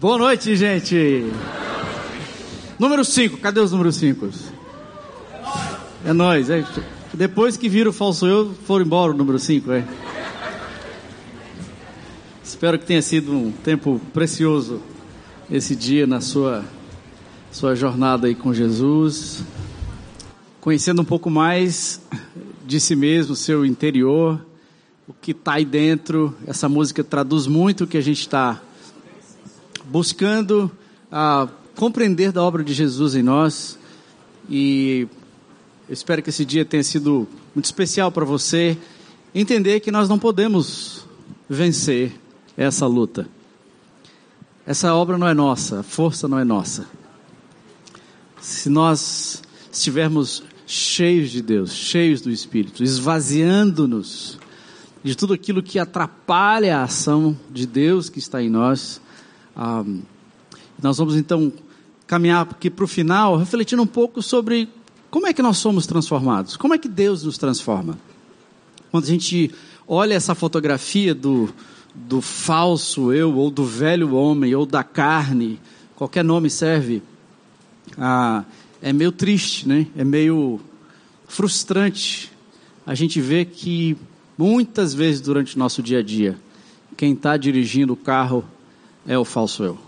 Boa noite, gente. Número 5, cadê os números 5? É nós, é. Depois que viram o falso eu, foram embora o número 5, é. Espero que tenha sido um tempo precioso esse dia na sua sua jornada aí com Jesus, conhecendo um pouco mais de si mesmo, seu interior, o que está aí dentro. Essa música traduz muito o que a gente está buscando a compreender da obra de Jesus em nós. E eu espero que esse dia tenha sido muito especial para você entender que nós não podemos vencer essa luta. Essa obra não é nossa, a força não é nossa. Se nós estivermos cheios de Deus, cheios do Espírito, esvaziando-nos de tudo aquilo que atrapalha a ação de Deus que está em nós, ah, nós vamos então caminhar aqui para o final, refletindo um pouco sobre como é que nós somos transformados, como é que Deus nos transforma. Quando a gente olha essa fotografia do, do falso eu, ou do velho homem, ou da carne, qualquer nome serve, ah, é meio triste, né? é meio frustrante a gente ver que muitas vezes durante o nosso dia a dia, quem está dirigindo o carro é o falso eu.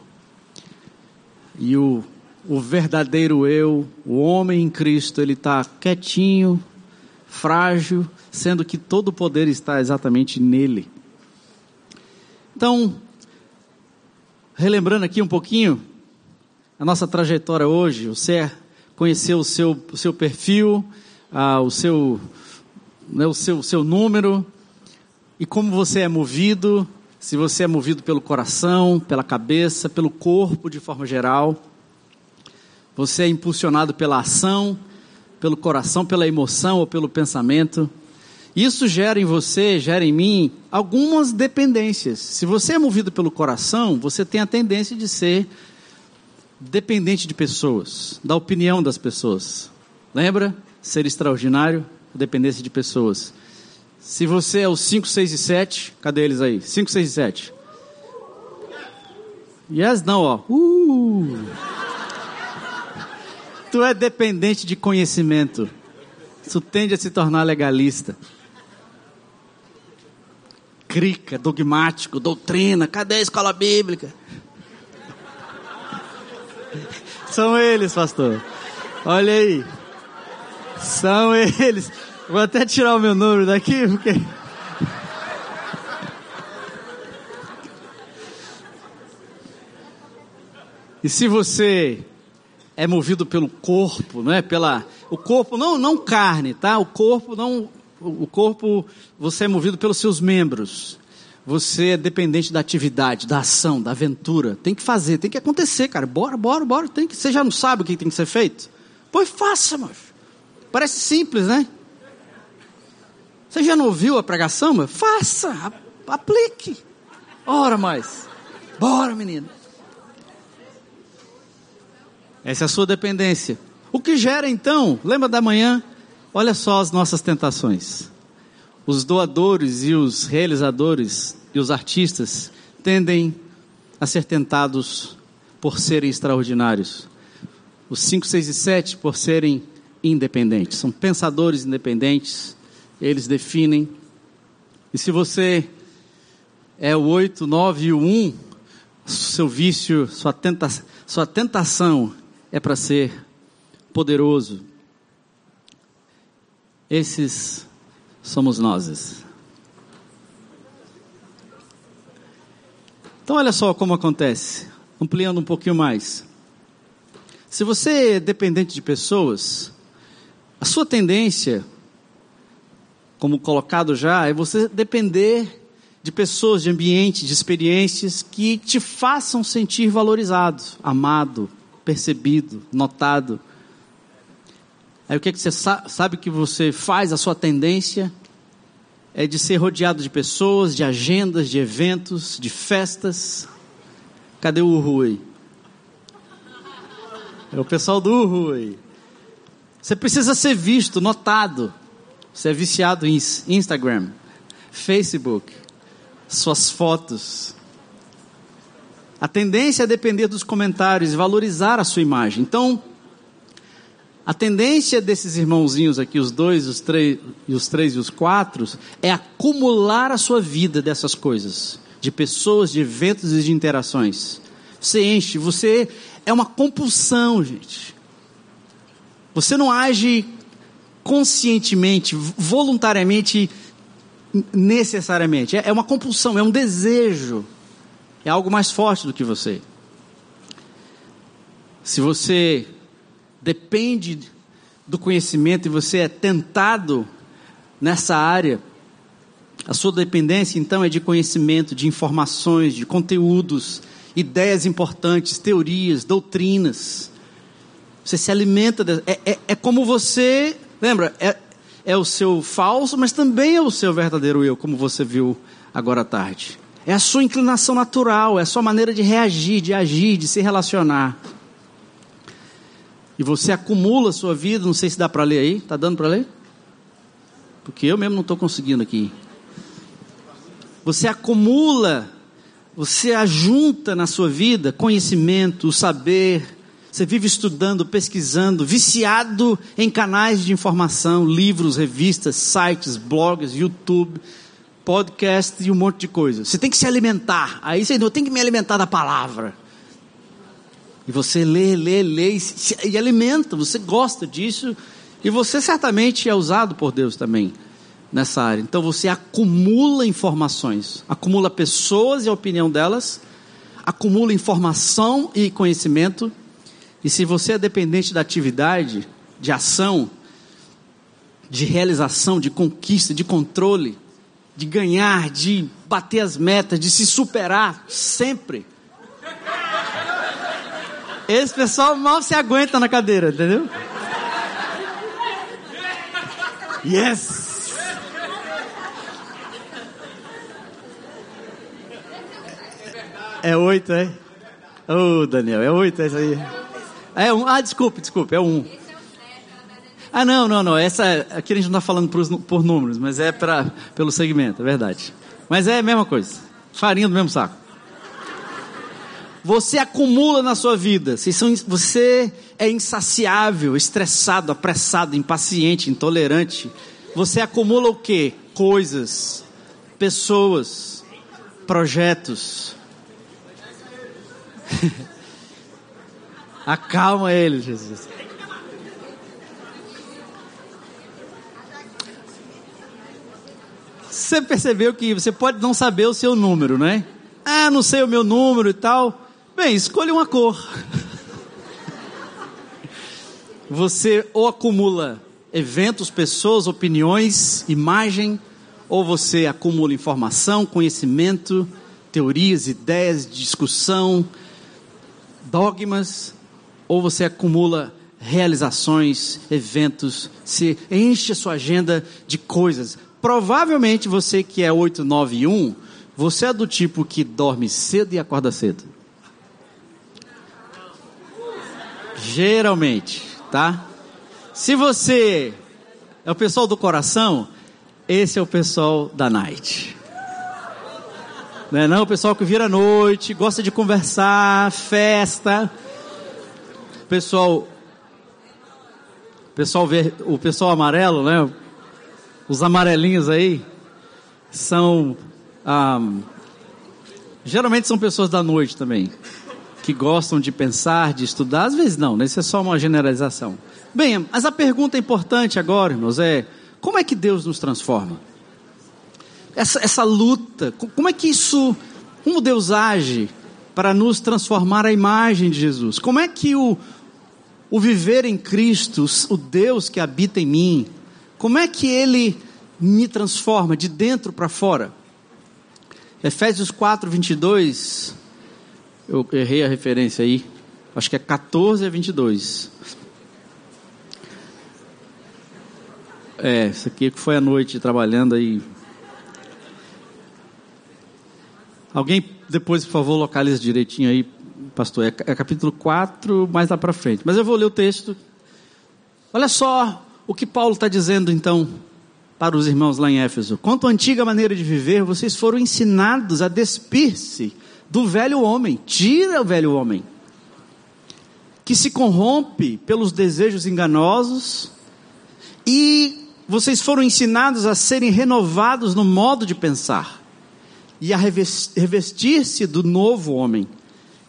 E o, o verdadeiro eu, o homem em Cristo, ele está quietinho, frágil, sendo que todo o poder está exatamente nele. Então, relembrando aqui um pouquinho a nossa trajetória hoje, você conheceu o seu, o seu perfil, ah, o, seu, né, o, seu, o seu número e como você é movido se você é movido pelo coração, pela cabeça, pelo corpo de forma geral, você é impulsionado pela ação, pelo coração, pela emoção ou pelo pensamento. Isso gera em você, gera em mim, algumas dependências. Se você é movido pelo coração, você tem a tendência de ser dependente de pessoas, da opinião das pessoas. Lembra? Ser extraordinário, dependência de pessoas. Se você é o 5, 6 e 7, cadê eles aí? 5, 6 e 7. Yes, não, ó. Uh. Tu é dependente de conhecimento. Tu tende a se tornar legalista. Crica, dogmático, doutrina. Cadê a escola bíblica? São eles, pastor. Olha aí. São eles. Vou até tirar o meu número daqui, porque. E se você é movido pelo corpo, não é? Pela o corpo não não carne, tá? O corpo não o corpo você é movido pelos seus membros. Você é dependente da atividade, da ação, da aventura. Tem que fazer, tem que acontecer, cara. Bora, bora, bora. Tem que. Você já não sabe o que tem que ser feito? Pois faça, mas parece simples, né? Você já não ouviu a pregação? Meu? Faça, aplique. Ora mais. Bora, menino. Essa é a sua dependência. O que gera então? Lembra da manhã? Olha só as nossas tentações. Os doadores e os realizadores e os artistas tendem a ser tentados por serem extraordinários. Os 5, 6 e 7 por serem independentes. São pensadores independentes, eles definem. E se você é o 8, 9 e o 1, seu vício, sua, tenta, sua tentação é para ser poderoso. Esses somos nós. Então, olha só como acontece, ampliando um pouquinho mais. Se você é dependente de pessoas, a sua tendência como colocado já, é você depender de pessoas, de ambiente, de experiências que te façam sentir valorizado, amado, percebido, notado. Aí o que, é que você sabe que você faz? A sua tendência é de ser rodeado de pessoas, de agendas, de eventos, de festas. Cadê o aí? É o pessoal do aí. Você precisa ser visto, notado. Você é viciado em Instagram, Facebook, suas fotos. A tendência é depender dos comentários e valorizar a sua imagem. Então, a tendência desses irmãozinhos aqui, os dois, os três, e os três e os quatro, é acumular a sua vida dessas coisas, de pessoas, de eventos e de interações. Você enche, você é uma compulsão, gente. Você não age conscientemente, voluntariamente, necessariamente. É, é uma compulsão, é um desejo. É algo mais forte do que você. Se você depende do conhecimento e você é tentado nessa área, a sua dependência então é de conhecimento, de informações, de conteúdos, ideias importantes, teorias, doutrinas. Você se alimenta, de, é, é, é, como você, lembra, é, é o seu falso, mas também é o seu verdadeiro eu, como você viu agora à tarde. É a sua inclinação natural, é a sua maneira de reagir, de agir, de se relacionar. E você acumula a sua vida, não sei se dá para ler aí, está dando para ler? Porque eu mesmo não estou conseguindo aqui. Você acumula, você ajunta na sua vida conhecimento, o saber, você vive estudando, pesquisando, viciado em canais de informação, livros, revistas, sites, blogs, YouTube, podcast e um monte de coisa. Você tem que se alimentar. Aí você não tem que me alimentar da palavra. E você lê, lê, lê e, se, e alimenta, você gosta disso. E você certamente é usado por Deus também nessa área. Então você acumula informações, acumula pessoas e a opinião delas, acumula informação e conhecimento. E se você é dependente da atividade, de ação, de realização, de conquista, de controle, de ganhar, de bater as metas, de se superar sempre, esse pessoal mal se aguenta na cadeira, entendeu? Yes! É oito, é? Ô, oh, Daniel, é oito, é isso aí. É um. Ah, desculpe, desculpe, é um. Ah, não, não, não. Essa aqui a gente não está falando por, por números, mas é pra, pelo segmento, é verdade. Mas é a mesma coisa. Farinha do mesmo saco você acumula na sua vida. Você é insaciável, estressado, apressado, impaciente, intolerante. Você acumula o que? Coisas, pessoas, projetos. Acalma ele, Jesus. Você percebeu que você pode não saber o seu número, né? Ah, não sei o meu número e tal. Bem, escolha uma cor. Você ou acumula eventos, pessoas, opiniões, imagem, ou você acumula informação, conhecimento, teorias, ideias, discussão, dogmas, ou você acumula realizações, eventos, se enche a sua agenda de coisas. Provavelmente você que é 891, você é do tipo que dorme cedo e acorda cedo. Geralmente, tá? Se você é o pessoal do coração, esse é o pessoal da night. Não é não? O pessoal que vira noite, gosta de conversar, festa. Pessoal pessoal ver, o pessoal amarelo, né? Os amarelinhos aí são ah, geralmente são pessoas da noite também que gostam de pensar, de estudar, às vezes não, né? isso é só uma generalização. Bem, mas a pergunta importante agora, irmãos, é: como é que Deus nos transforma? Essa, essa luta, como é que isso, como Deus age para nos transformar a imagem de Jesus? Como é que o, o viver em Cristo, o Deus que habita em mim, como é que ele me transforma de dentro para fora? Efésios 4, 22 eu errei a referência aí. Acho que é 14 a 22. É, isso aqui foi a noite trabalhando aí. Alguém depois, por favor, localiza direitinho aí, pastor. É, é capítulo 4, mais lá para frente. Mas eu vou ler o texto. Olha só o que Paulo está dizendo então para os irmãos lá em Éfeso. Quanto à antiga maneira de viver, vocês foram ensinados a despir-se do velho homem, tira o velho homem, que se corrompe pelos desejos enganosos, e vocês foram ensinados a serem renovados no modo de pensar e a revestir-se do novo homem,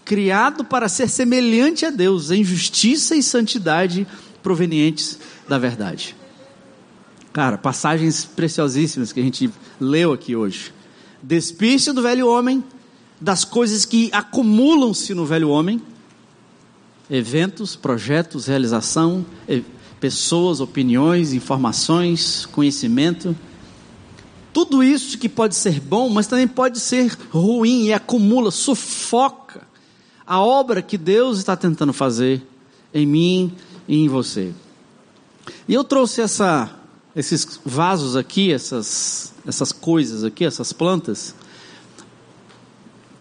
criado para ser semelhante a Deus em justiça e santidade provenientes da verdade. Cara, passagens preciosíssimas que a gente leu aqui hoje. Despir-se do velho homem, das coisas que acumulam-se no velho homem, eventos, projetos, realização, pessoas, opiniões, informações, conhecimento. Tudo isso que pode ser bom, mas também pode ser ruim e acumula, sufoca a obra que Deus está tentando fazer em mim e em você. E eu trouxe essa esses vasos aqui, essas, essas coisas aqui, essas plantas,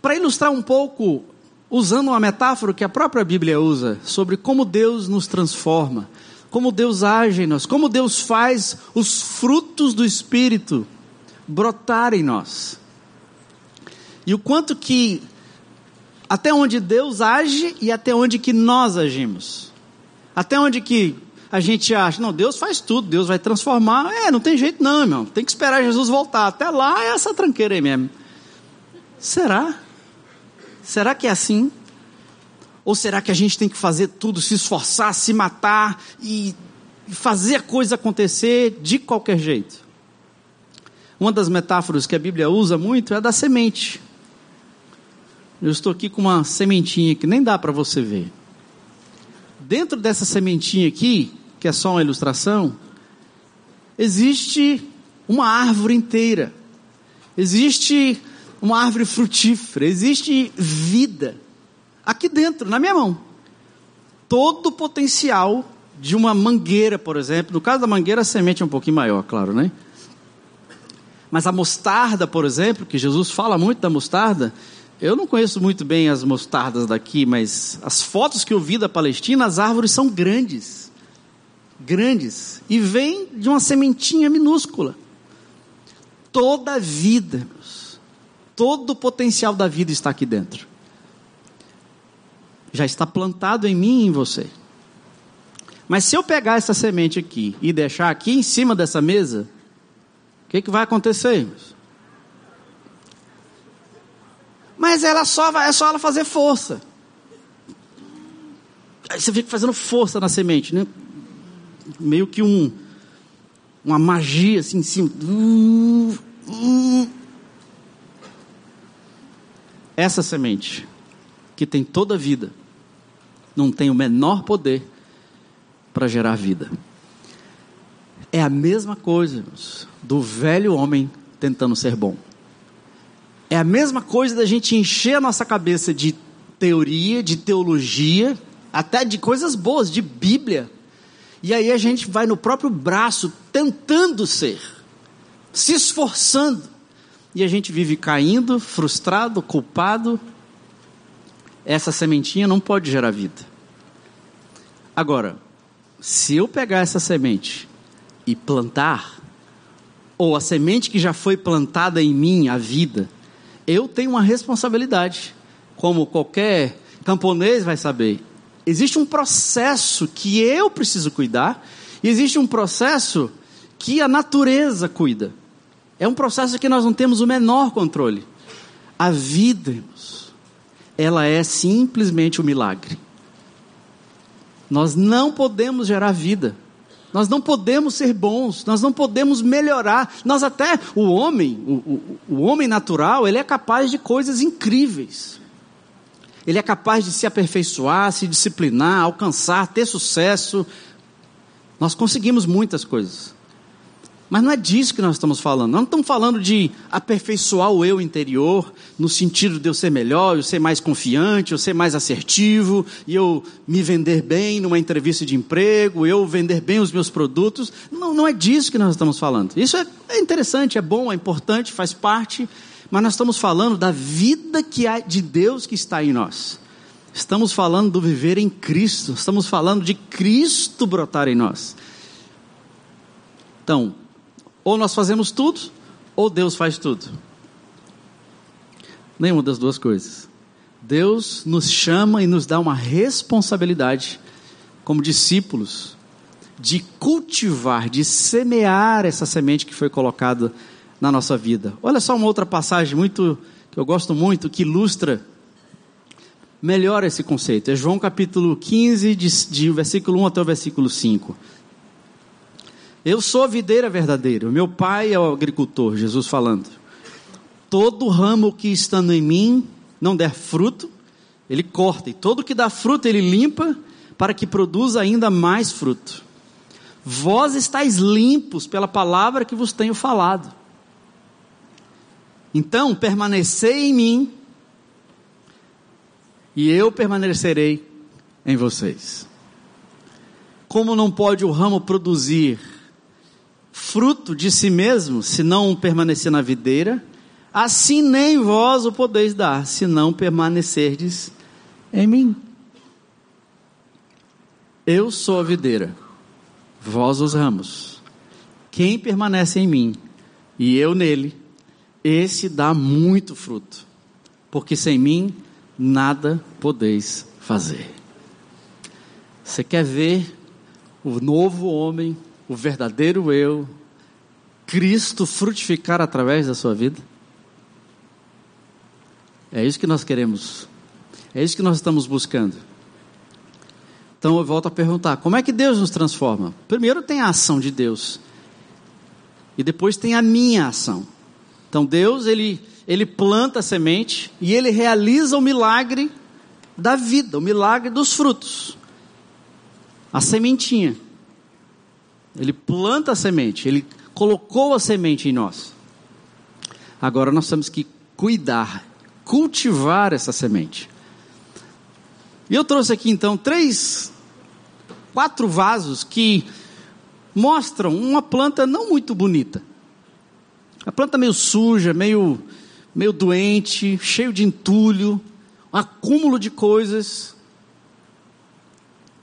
para ilustrar um pouco, usando uma metáfora que a própria Bíblia usa, sobre como Deus nos transforma, como Deus age em nós, como Deus faz os frutos do Espírito brotar em nós. E o quanto que, até onde Deus age e até onde que nós agimos. Até onde que a gente acha, não, Deus faz tudo, Deus vai transformar. É, não tem jeito não, irmão. Tem que esperar Jesus voltar. Até lá é essa tranqueira aí mesmo. Será? Será que é assim? Ou será que a gente tem que fazer tudo, se esforçar, se matar e fazer a coisa acontecer de qualquer jeito? Uma das metáforas que a Bíblia usa muito é a da semente. Eu estou aqui com uma sementinha que nem dá para você ver. Dentro dessa sementinha aqui, que é só uma ilustração, existe uma árvore inteira, existe uma árvore frutífera, existe vida aqui dentro, na minha mão. Todo o potencial de uma mangueira, por exemplo. No caso da mangueira, a semente é um pouquinho maior, claro, né? Mas a mostarda, por exemplo, que Jesus fala muito da mostarda, eu não conheço muito bem as mostardas daqui, mas as fotos que eu vi da Palestina, as árvores são grandes grandes e vem de uma sementinha minúscula. Toda a vida, todo o potencial da vida está aqui dentro. Já está plantado em mim e em você. Mas se eu pegar essa semente aqui e deixar aqui em cima dessa mesa, o que, que vai acontecer, irmãos? Mas ela só vai, é só ela fazer força. Aí você fica fazendo força na semente, né? meio que um, uma magia assim em cima. Essa semente, que tem toda a vida, não tem o menor poder para gerar vida. É a mesma coisa do velho homem tentando ser bom. É a mesma coisa da gente encher a nossa cabeça de teoria, de teologia, até de coisas boas, de Bíblia, e aí a gente vai no próprio braço tentando ser, se esforçando. E a gente vive caindo, frustrado, culpado. Essa sementinha não pode gerar vida. Agora, se eu pegar essa semente e plantar, ou a semente que já foi plantada em mim, a vida, eu tenho uma responsabilidade. Como qualquer camponês vai saber, Existe um processo que eu preciso cuidar, e existe um processo que a natureza cuida. É um processo que nós não temos o menor controle. A vida, irmãos, ela é simplesmente um milagre. Nós não podemos gerar vida. Nós não podemos ser bons, nós não podemos melhorar. Nós até, o homem, o, o, o homem natural, ele é capaz de coisas incríveis. Ele é capaz de se aperfeiçoar, se disciplinar, alcançar, ter sucesso. Nós conseguimos muitas coisas. Mas não é disso que nós estamos falando. Nós não estamos falando de aperfeiçoar o eu interior, no sentido de eu ser melhor, eu ser mais confiante, eu ser mais assertivo, e eu me vender bem numa entrevista de emprego, eu vender bem os meus produtos. Não, não é disso que nós estamos falando. Isso é, é interessante, é bom, é importante, faz parte mas nós estamos falando da vida que há de Deus que está em nós. Estamos falando do viver em Cristo, estamos falando de Cristo brotar em nós. Então, ou nós fazemos tudo, ou Deus faz tudo. Nenhuma das duas coisas. Deus nos chama e nos dá uma responsabilidade, como discípulos, de cultivar, de semear essa semente que foi colocada na nossa vida. Olha só uma outra passagem muito que eu gosto muito, que ilustra melhor esse conceito. É João capítulo 15, de, de versículo 1 até o versículo 5. Eu sou a videira verdadeira, meu pai é o agricultor, Jesus falando. Todo ramo que estando em mim não der fruto, ele corta, e todo que dá fruto ele limpa, para que produza ainda mais fruto. Vós estáis limpos pela palavra que vos tenho falado. Então, permanecei em mim, e eu permanecerei em vocês. Como não pode o ramo produzir fruto de si mesmo, se não permanecer na videira, assim nem vós o podeis dar, se não permanecerdes em mim. Eu sou a videira, vós os ramos. Quem permanece em mim e eu nele, esse dá muito fruto, porque sem mim nada podeis fazer. Você quer ver o novo homem, o verdadeiro eu, Cristo frutificar através da sua vida? É isso que nós queremos, é isso que nós estamos buscando. Então eu volto a perguntar: como é que Deus nos transforma? Primeiro tem a ação de Deus, e depois tem a minha ação. Então Deus, ele, ele planta a semente e ele realiza o milagre da vida, o milagre dos frutos. A sementinha. Ele planta a semente, ele colocou a semente em nós. Agora nós temos que cuidar, cultivar essa semente. E eu trouxe aqui então três, quatro vasos que mostram uma planta não muito bonita. A planta meio suja, meio, meio doente, cheio de entulho, um acúmulo de coisas.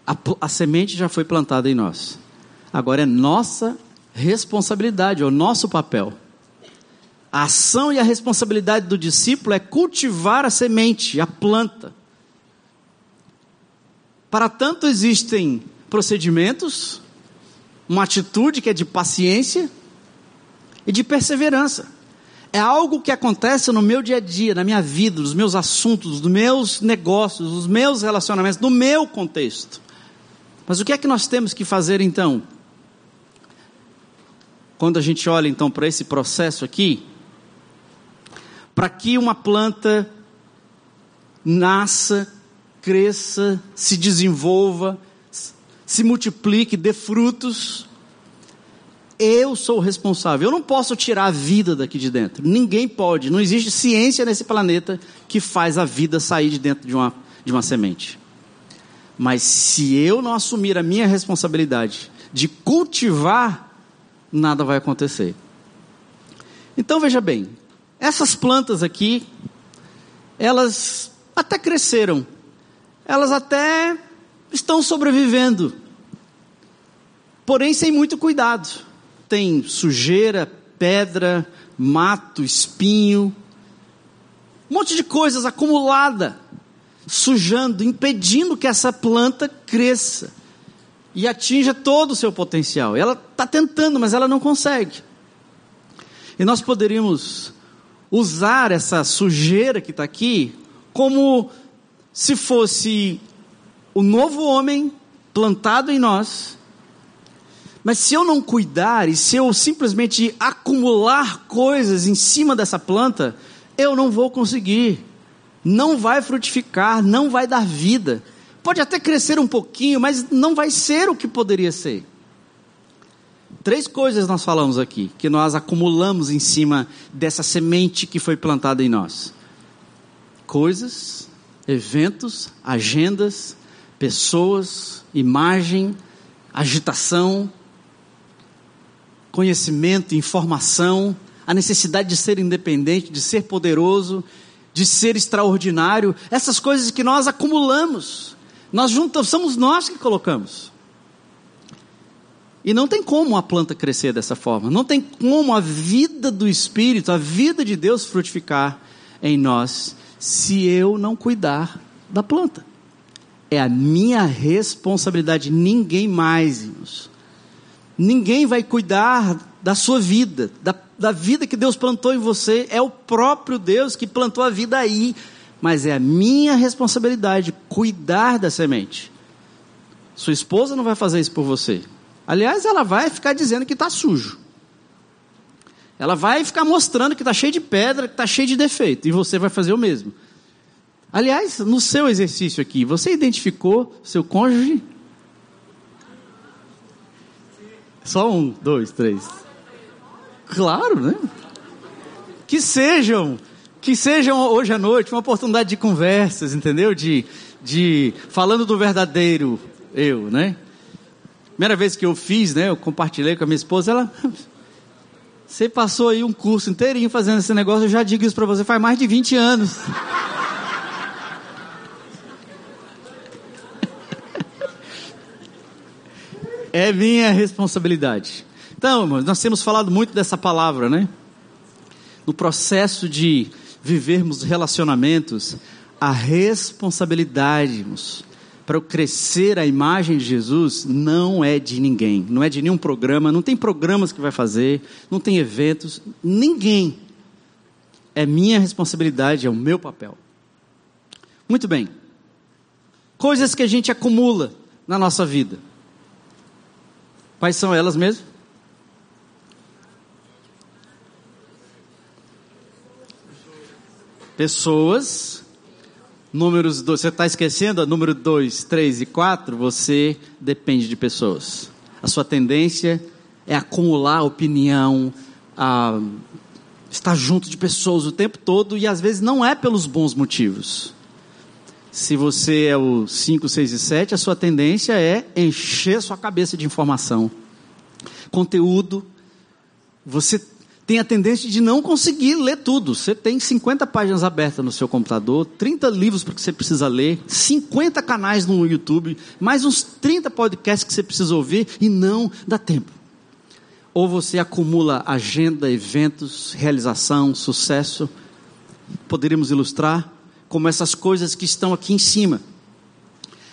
A, a semente já foi plantada em nós. Agora é nossa responsabilidade, é o nosso papel. A ação e a responsabilidade do discípulo é cultivar a semente, a planta. Para tanto existem procedimentos, uma atitude que é de paciência, e de perseverança. É algo que acontece no meu dia a dia, na minha vida, nos meus assuntos, nos meus negócios, nos meus relacionamentos, no meu contexto. Mas o que é que nós temos que fazer então? Quando a gente olha então para esse processo aqui, para que uma planta nasça, cresça, se desenvolva, se multiplique, dê frutos, eu sou o responsável. Eu não posso tirar a vida daqui de dentro. Ninguém pode. Não existe ciência nesse planeta que faz a vida sair de dentro de uma, de uma semente. Mas se eu não assumir a minha responsabilidade de cultivar, nada vai acontecer. Então veja bem, essas plantas aqui, elas até cresceram, elas até estão sobrevivendo, porém sem muito cuidado tem sujeira, pedra, mato, espinho, um monte de coisas acumulada, sujando, impedindo que essa planta cresça e atinja todo o seu potencial. Ela está tentando, mas ela não consegue. E nós poderíamos usar essa sujeira que está aqui como se fosse o novo homem plantado em nós mas se eu não cuidar e se eu simplesmente acumular coisas em cima dessa planta, eu não vou conseguir. Não vai frutificar, não vai dar vida. Pode até crescer um pouquinho, mas não vai ser o que poderia ser. Três coisas nós falamos aqui, que nós acumulamos em cima dessa semente que foi plantada em nós: coisas, eventos, agendas, pessoas, imagem, agitação, conhecimento, informação, a necessidade de ser independente, de ser poderoso, de ser extraordinário, essas coisas que nós acumulamos, nós juntamos, somos nós que colocamos. E não tem como a planta crescer dessa forma, não tem como a vida do Espírito, a vida de Deus frutificar em nós, se eu não cuidar da planta. É a minha responsabilidade, ninguém mais, irmãos. Ninguém vai cuidar da sua vida, da, da vida que Deus plantou em você. É o próprio Deus que plantou a vida aí. Mas é a minha responsabilidade cuidar da semente. Sua esposa não vai fazer isso por você. Aliás, ela vai ficar dizendo que está sujo. Ela vai ficar mostrando que está cheio de pedra, que está cheio de defeito. E você vai fazer o mesmo. Aliás, no seu exercício aqui, você identificou seu cônjuge? Só um, dois, três. Claro, né? Que sejam, que sejam hoje à noite uma oportunidade de conversas, entendeu? De, de falando do verdadeiro eu, né? Primeira vez que eu fiz, né? Eu compartilhei com a minha esposa, ela. Você passou aí um curso inteirinho fazendo esse negócio, eu já digo isso para você faz mais de 20 anos. é minha responsabilidade. Então, irmãos, nós temos falado muito dessa palavra, né? No processo de vivermos relacionamentos, a responsabilidade, para eu crescer a imagem de Jesus não é de ninguém, não é de nenhum programa, não tem programas que vai fazer, não tem eventos, ninguém. É minha responsabilidade, é o meu papel. Muito bem. Coisas que a gente acumula na nossa vida. Quais são elas mesmo? Pessoas. Números dois, você está esquecendo? Número 2, 3 e 4, você depende de pessoas. A sua tendência é acumular opinião, a estar junto de pessoas o tempo todo e às vezes não é pelos bons motivos. Se você é o 5, 6 e 7, a sua tendência é encher sua cabeça de informação. Conteúdo. Você tem a tendência de não conseguir ler tudo. Você tem 50 páginas abertas no seu computador, 30 livros que você precisa ler, 50 canais no YouTube, mais uns 30 podcasts que você precisa ouvir e não dá tempo. Ou você acumula agenda, eventos, realização, sucesso. Poderíamos ilustrar como essas coisas que estão aqui em cima.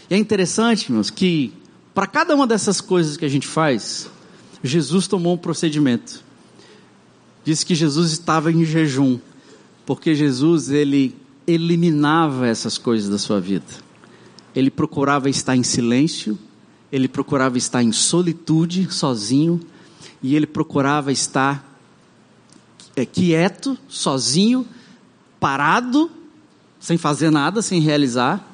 E é interessante, meus, que para cada uma dessas coisas que a gente faz, Jesus tomou um procedimento. Diz que Jesus estava em jejum, porque Jesus ele eliminava essas coisas da sua vida. Ele procurava estar em silêncio, ele procurava estar em solitude, sozinho, e ele procurava estar é, quieto, sozinho, parado sem fazer nada, sem realizar,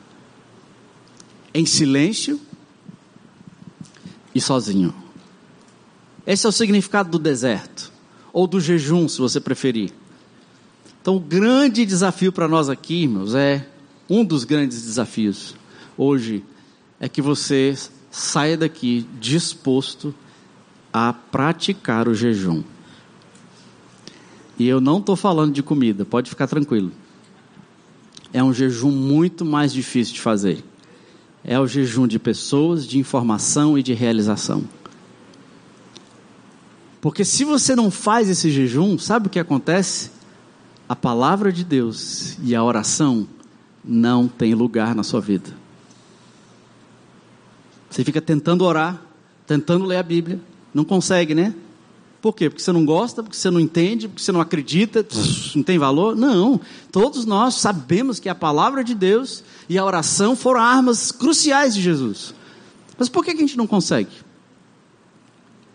em silêncio e sozinho. Esse é o significado do deserto, ou do jejum, se você preferir. Então, o grande desafio para nós aqui, irmãos, é um dos grandes desafios hoje é que você saia daqui disposto a praticar o jejum. E eu não estou falando de comida, pode ficar tranquilo é um jejum muito mais difícil de fazer. É o jejum de pessoas, de informação e de realização. Porque se você não faz esse jejum, sabe o que acontece? A palavra de Deus e a oração não tem lugar na sua vida. Você fica tentando orar, tentando ler a Bíblia, não consegue, né? Por quê? Porque você não gosta, porque você não entende, porque você não acredita, não tem valor? Não. Todos nós sabemos que a palavra de Deus e a oração foram armas cruciais de Jesus. Mas por que a gente não consegue?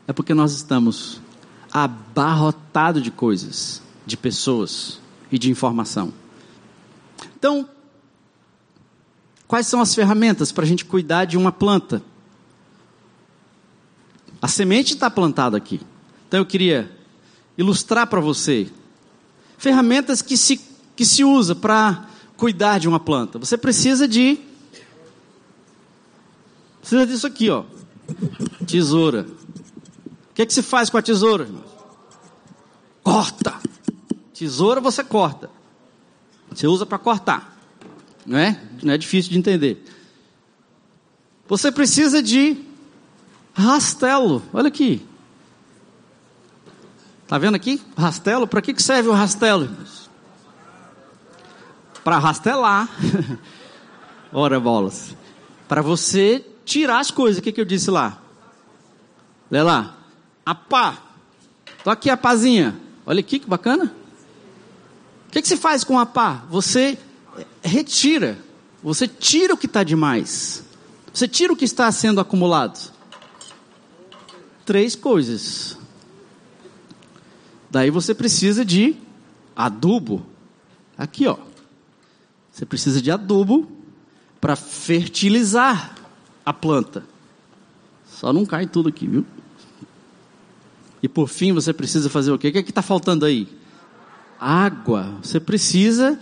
É porque nós estamos abarrotados de coisas, de pessoas e de informação. Então, quais são as ferramentas para a gente cuidar de uma planta? A semente está plantada aqui. Então eu queria ilustrar para você ferramentas que se, que se usa para cuidar de uma planta. Você precisa de precisa disso aqui, ó. Tesoura. Que que se faz com a tesoura? Corta. Tesoura você corta. Você usa para cortar. Não é? Não é difícil de entender. Você precisa de rastelo. Olha aqui. Está vendo aqui? Rastelo. Para que serve o rastelo? para rastelar. Ora bolas. Para você tirar as coisas. O que, que eu disse lá? Lê lá. A pá. Tô aqui a pazinha. Olha aqui que bacana. O que, que se faz com a pá? Você retira. Você tira o que está demais. Você tira o que está sendo acumulado. Três coisas. Daí você precisa de adubo. Aqui, ó. Você precisa de adubo para fertilizar a planta. Só não cai tudo aqui, viu? E por fim você precisa fazer o quê? O que é está faltando aí? Água. Você precisa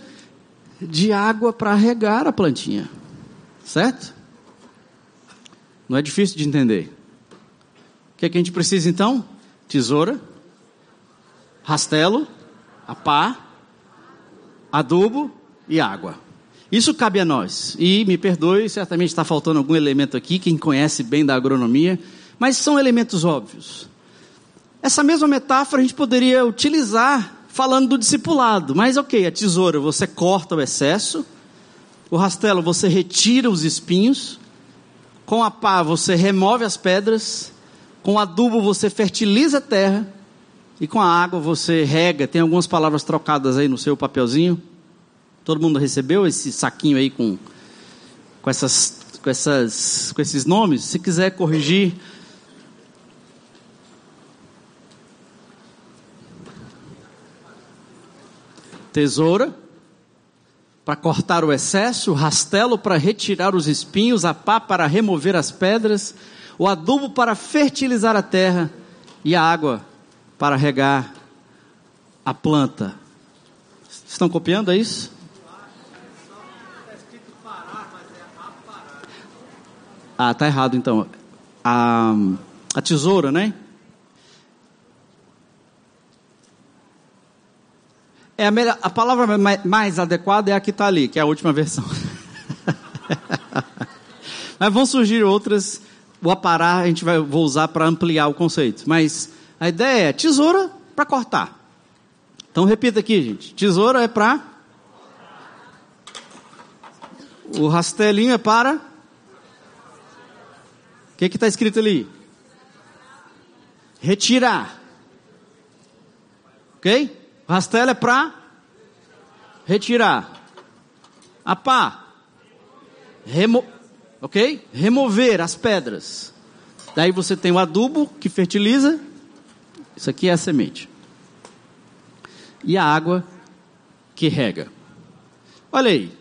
de água para regar a plantinha. Certo? Não é difícil de entender. O que é que a gente precisa então? Tesoura, rastelo, a pá, adubo e água. Isso cabe a nós. E me perdoe, certamente está faltando algum elemento aqui, quem conhece bem da agronomia, mas são elementos óbvios. Essa mesma metáfora a gente poderia utilizar falando do discipulado, mas ok, a tesoura você corta o excesso, o rastelo você retira os espinhos, com a pá você remove as pedras, com o adubo você fertiliza a terra, e com a água você rega. Tem algumas palavras trocadas aí no seu papelzinho. Todo mundo recebeu esse saquinho aí com, com, essas, com, essas, com esses nomes? Se quiser corrigir. Tesoura para cortar o excesso, o rastelo para retirar os espinhos, a pá para remover as pedras, o adubo para fertilizar a terra e a água para regar a planta. Estão copiando é isso? Ah, tá errado então. A, a tesoura, né? É a, melhor, a palavra mais, adequada é a que está ali, que é a última versão. Mas vão surgir outras. O aparar a gente vai, vou usar para ampliar o conceito. Mas a ideia é tesoura para cortar. Então repita aqui, gente. Tesoura é para. O rastelinho é para o que está escrito ali? Retirar. Ok? O rastelo é para retirar. A pá. Remo... Ok? Remover as pedras. Daí você tem o adubo que fertiliza. Isso aqui é a semente. E a água que rega. Olha aí.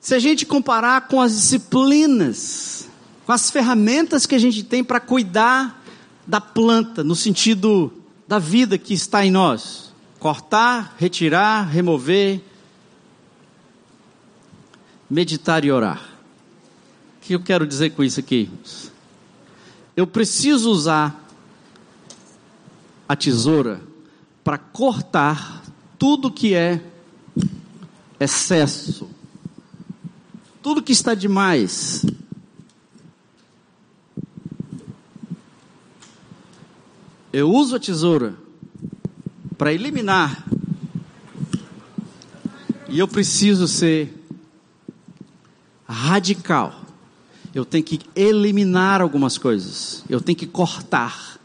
Se a gente comparar com as disciplinas com as ferramentas que a gente tem para cuidar da planta, no sentido da vida que está em nós. Cortar, retirar, remover, meditar e orar. O que eu quero dizer com isso aqui? Eu preciso usar a tesoura para cortar tudo que é excesso, tudo que está demais, eu uso a tesoura para eliminar, e eu preciso ser radical. Eu tenho que eliminar algumas coisas, eu tenho que cortar.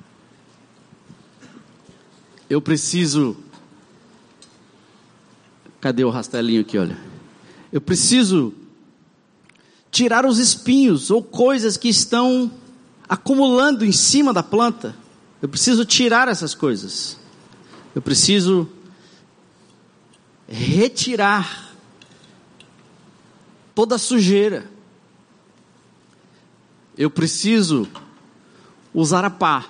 Eu preciso. Cadê o rastelinho aqui, olha? Eu preciso tirar os espinhos ou coisas que estão acumulando em cima da planta. Eu preciso tirar essas coisas. Eu preciso retirar toda a sujeira. Eu preciso usar a pá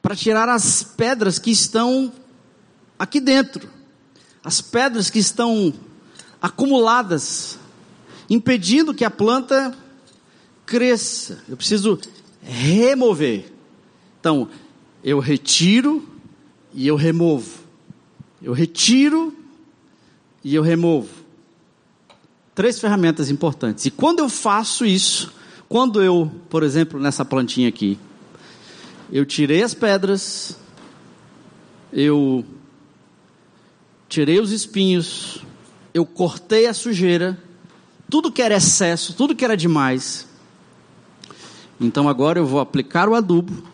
para tirar as pedras que estão aqui dentro, as pedras que estão acumuladas, impedindo que a planta cresça. Eu preciso remover. Então, eu retiro e eu removo. Eu retiro e eu removo. Três ferramentas importantes. E quando eu faço isso, quando eu, por exemplo, nessa plantinha aqui, eu tirei as pedras, eu tirei os espinhos, eu cortei a sujeira, tudo que era excesso, tudo que era demais. Então agora eu vou aplicar o adubo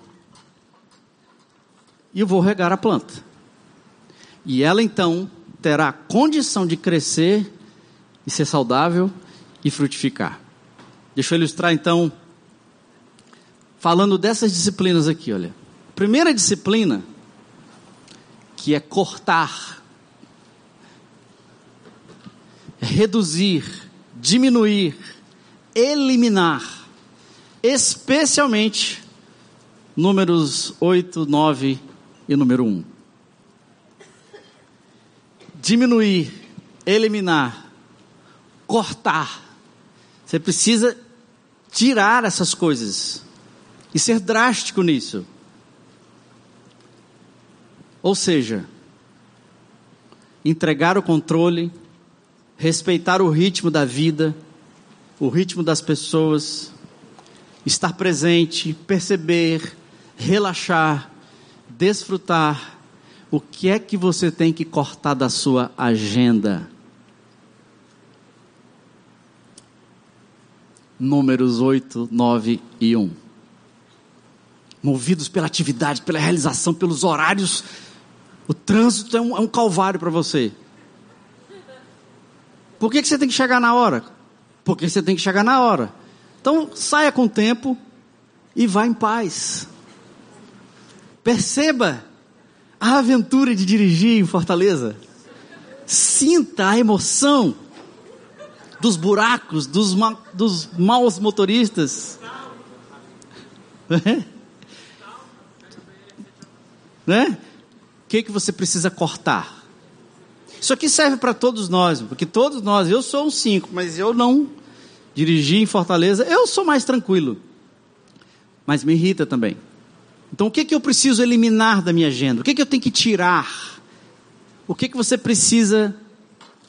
e eu vou regar a planta. E ela então terá condição de crescer e ser saudável e frutificar. Deixa eu ilustrar então, falando dessas disciplinas aqui, olha. Primeira disciplina, que é cortar, reduzir, diminuir, eliminar, especialmente números 8, 9 e número 1. Diminuir, eliminar, cortar. Você precisa tirar essas coisas e ser drástico nisso. Ou seja, entregar o controle, respeitar o ritmo da vida, o ritmo das pessoas, estar presente, perceber, relaxar, desfrutar. O que é que você tem que cortar da sua agenda? Números 8, 9 e 1. Movidos pela atividade, pela realização, pelos horários, o trânsito é um, é um calvário para você. Por que, que você tem que chegar na hora? Porque você tem que chegar na hora. Então, saia com tempo e vá em paz. Perceba a aventura de dirigir em Fortaleza. Sinta a emoção dos buracos, dos, ma dos maus motoristas. né? O que, que você precisa cortar? Isso aqui serve para todos nós, porque todos nós, eu sou um cinco, mas eu não dirigi em Fortaleza, eu sou mais tranquilo. Mas me irrita também. Então o que, que eu preciso eliminar da minha agenda? O que, que eu tenho que tirar? O que, que você precisa,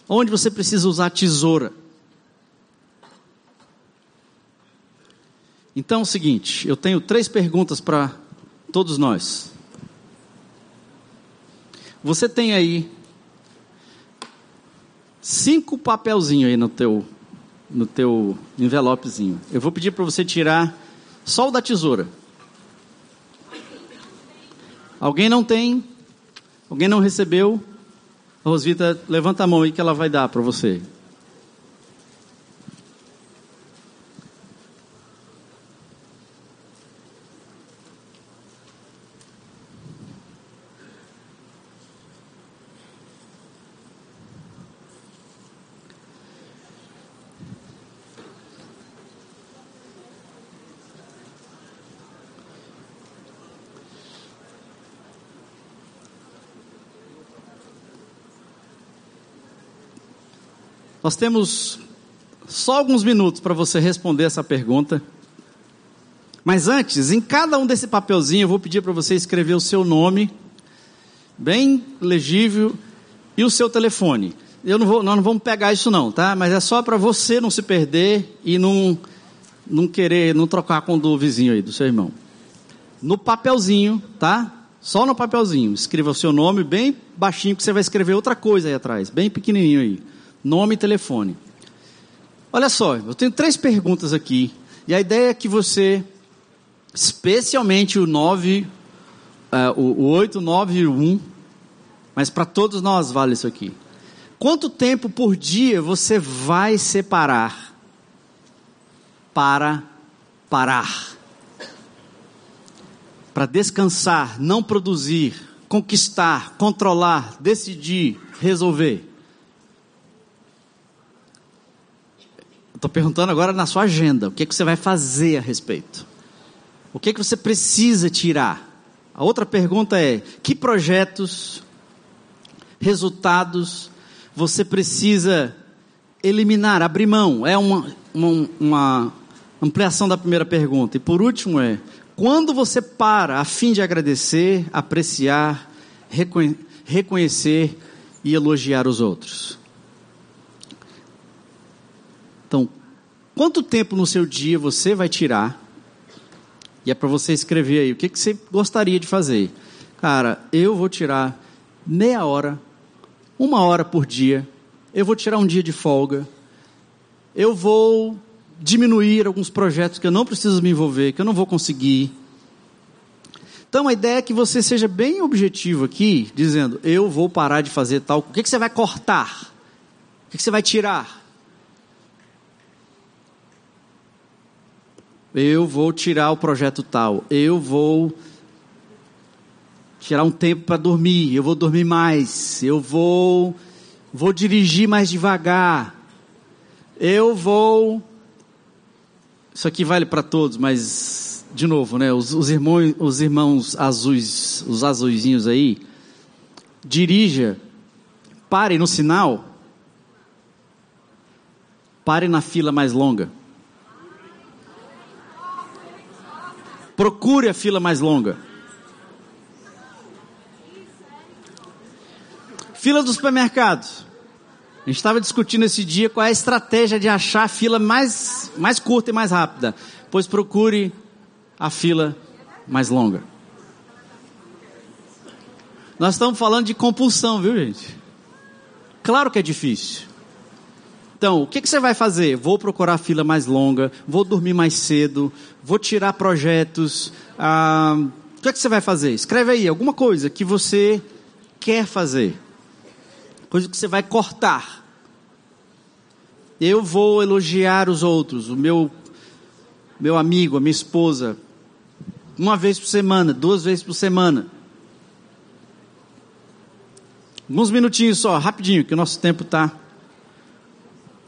onde você precisa usar a tesoura? Então é o seguinte, eu tenho três perguntas para todos nós. Você tem aí cinco papelzinhos aí no teu no teu envelopezinho. Eu vou pedir para você tirar só o da tesoura. Alguém não tem? Alguém não recebeu? A Rosvita, levanta a mão aí que ela vai dar para você. Nós temos só alguns minutos para você responder essa pergunta. Mas antes, em cada um desse papelzinho, eu vou pedir para você escrever o seu nome, bem legível, e o seu telefone. Eu não vou, nós não vamos pegar isso não, tá? Mas é só para você não se perder e não, não querer, não trocar com o do vizinho aí, do seu irmão. No papelzinho, tá? Só no papelzinho. Escreva o seu nome bem baixinho, que você vai escrever outra coisa aí atrás, bem pequenininho aí nome e telefone. Olha só, eu tenho três perguntas aqui. E a ideia é que você, especialmente o 9, uh, o, o 8, 9 e o 1, mas para todos nós vale isso aqui. Quanto tempo por dia você vai separar para parar? Para descansar, não produzir, conquistar, controlar, decidir, resolver. Estou perguntando agora na sua agenda, o que, é que você vai fazer a respeito? O que, é que você precisa tirar? A outra pergunta é: que projetos, resultados você precisa eliminar, abrir mão? É uma, uma, uma ampliação da primeira pergunta. E por último é: quando você para a fim de agradecer, apreciar, reconhecer e elogiar os outros? Então, quanto tempo no seu dia você vai tirar? E é para você escrever aí o que, que você gostaria de fazer. Cara, eu vou tirar meia hora, uma hora por dia eu vou tirar um dia de folga, eu vou diminuir alguns projetos que eu não preciso me envolver, que eu não vou conseguir. Então a ideia é que você seja bem objetivo aqui, dizendo: eu vou parar de fazer tal. O que, que você vai cortar? O que, que você vai tirar? Eu vou tirar o projeto tal. Eu vou tirar um tempo para dormir. Eu vou dormir mais. Eu vou vou dirigir mais devagar. Eu vou Isso aqui vale para todos, mas de novo, né? Os, os irmãos, os irmãos azuis, os azuizinhos aí, dirija, pare no sinal, pare na fila mais longa. Procure a fila mais longa. Fila do supermercado. A gente estava discutindo esse dia qual é a estratégia de achar a fila mais, mais curta e mais rápida. Pois procure a fila mais longa. Nós estamos falando de compulsão, viu, gente? Claro que é difícil. Então, o que, que, você vai fazer? Vou procurar a fila mais longa, vou dormir mais cedo, vou tirar projetos. Ah, o que, que você vai fazer? Escreve aí alguma coisa que você quer fazer, coisa que você vai cortar. Eu vou elogiar os outros, o meu, meu amigo, a minha esposa, uma vez por semana, duas vezes por semana. Alguns minutinhos só, rapidinho, que o nosso tempo está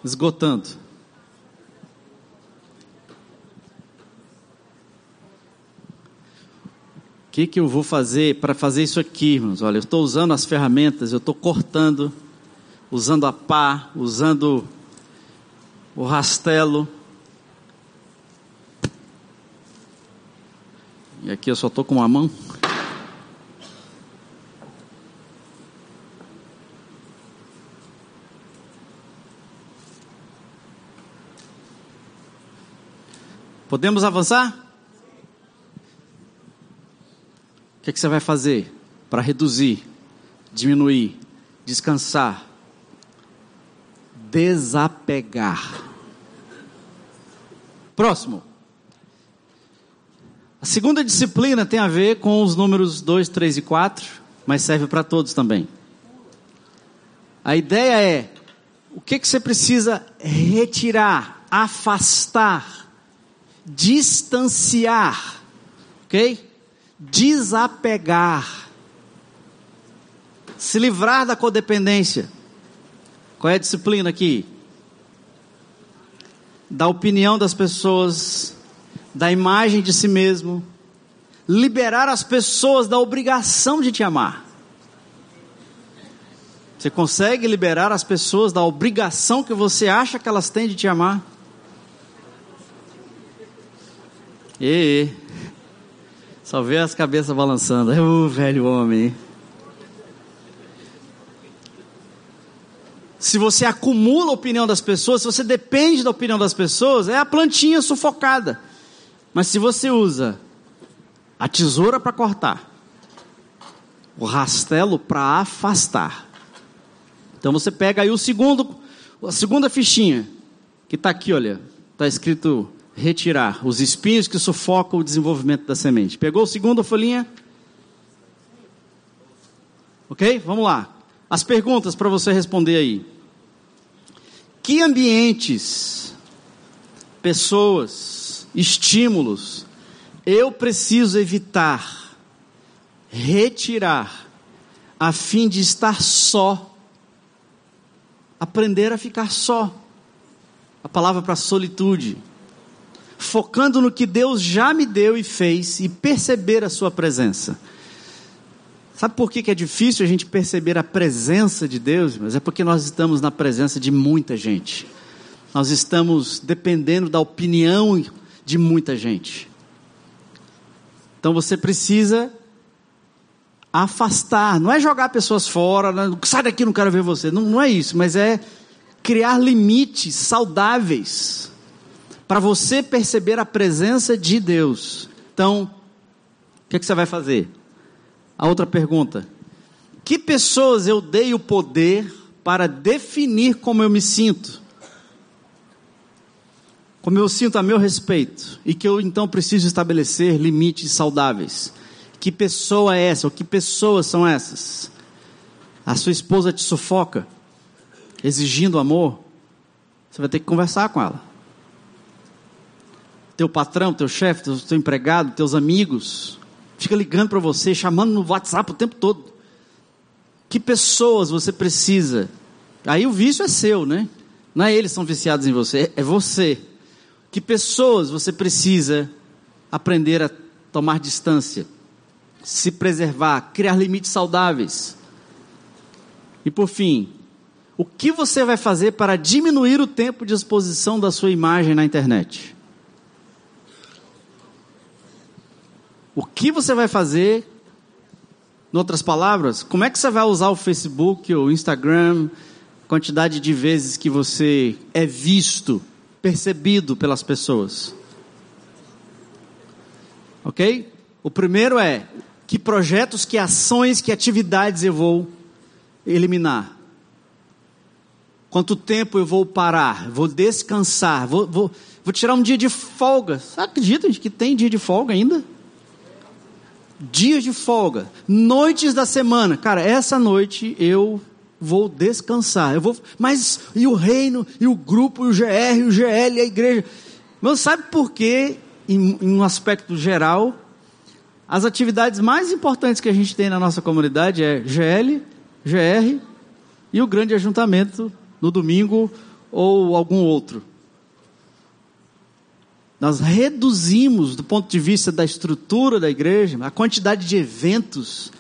esgotando. Que, que eu vou fazer para fazer isso aqui, irmãos? Olha, eu estou usando as ferramentas, eu estou cortando, usando a pá, usando o rastelo. E aqui eu só estou com uma mão. Podemos avançar? O que, é que você vai fazer para reduzir, diminuir, descansar, desapegar? Próximo. A segunda disciplina tem a ver com os números 2, 3 e 4, mas serve para todos também. A ideia é: o que, que você precisa retirar, afastar, distanciar, ok? Desapegar, se livrar da codependência. Qual é a disciplina aqui? Da opinião das pessoas, da imagem de si mesmo, liberar as pessoas da obrigação de te amar. Você consegue liberar as pessoas da obrigação que você acha que elas têm de te amar? E, só vê as cabeças balançando. O velho homem. Se você acumula a opinião das pessoas, se você depende da opinião das pessoas, é a plantinha sufocada. Mas se você usa a tesoura para cortar, o rastelo para afastar. Então você pega aí o segundo, a segunda fichinha, que está aqui, olha, está escrito retirar os espinhos que sufocam o desenvolvimento da semente. Pegou a segunda folhinha? Ok? Vamos lá. As perguntas para você responder aí. Que ambientes, pessoas, estímulos eu preciso evitar, retirar, a fim de estar só? Aprender a ficar só. A palavra para solitude focando no que Deus já me deu e fez e perceber a Sua presença. Sabe por que, é difícil a gente perceber a presença de Deus? Mas é porque nós estamos na presença de muita gente. Nós estamos dependendo da opinião de muita gente. Então você precisa afastar, não é jogar pessoas fora, não, sai daqui, não quero ver você. Não, não é isso, mas é criar limites saudáveis para você perceber a presença de Deus. Então, o que, é que você vai fazer? A outra pergunta: que pessoas eu dei o poder para definir como eu me sinto, como eu sinto a meu respeito, e que eu então preciso estabelecer limites saudáveis. Que pessoa é essa? Ou que pessoas são essas? A sua esposa te sufoca, exigindo amor? Você vai ter que conversar com ela. Teu patrão, teu chefe, teu, teu empregado, teus amigos, fica ligando para você, chamando no WhatsApp o tempo todo. Que pessoas você precisa? Aí o vício é seu, né? Não é eles que são viciados em você, é você. Que pessoas você precisa aprender a tomar distância, se preservar, criar limites saudáveis. E por fim, o que você vai fazer para diminuir o tempo de exposição da sua imagem na internet? O que você vai fazer? Em outras palavras, como é que você vai usar o Facebook ou o Instagram? Quantidade de vezes que você é visto, percebido pelas pessoas. Ok? O primeiro é que projetos, que ações, que atividades eu vou eliminar. Quanto tempo eu vou parar? Vou descansar? Vou, vou, vou tirar um dia de folga? Você acredita que tem dia de folga ainda? Dias de folga, noites da semana. Cara, essa noite eu vou descansar. Eu vou, mas e o reino, e o grupo, e o GR, e o GL, e a igreja? Mas sabe por quê, em, em um aspecto geral, as atividades mais importantes que a gente tem na nossa comunidade é GL, GR e o grande ajuntamento no domingo ou algum outro. Nós reduzimos, do ponto de vista da estrutura da igreja, a quantidade de eventos,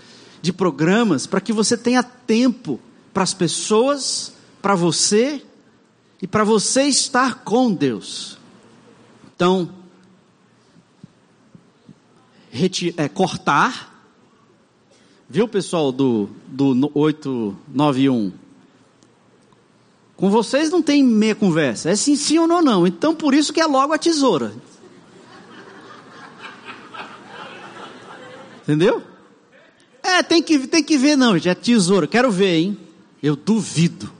de programas, para que você tenha tempo para as pessoas, para você e para você estar com Deus. Então, é, cortar Viu, pessoal do, do 891? Com vocês não tem meia conversa. É sim, sim ou não, não. Então, por isso que é logo a tesoura. Entendeu? É, tem que, tem que ver, não, gente. É tesoura. Quero ver, hein? Eu duvido.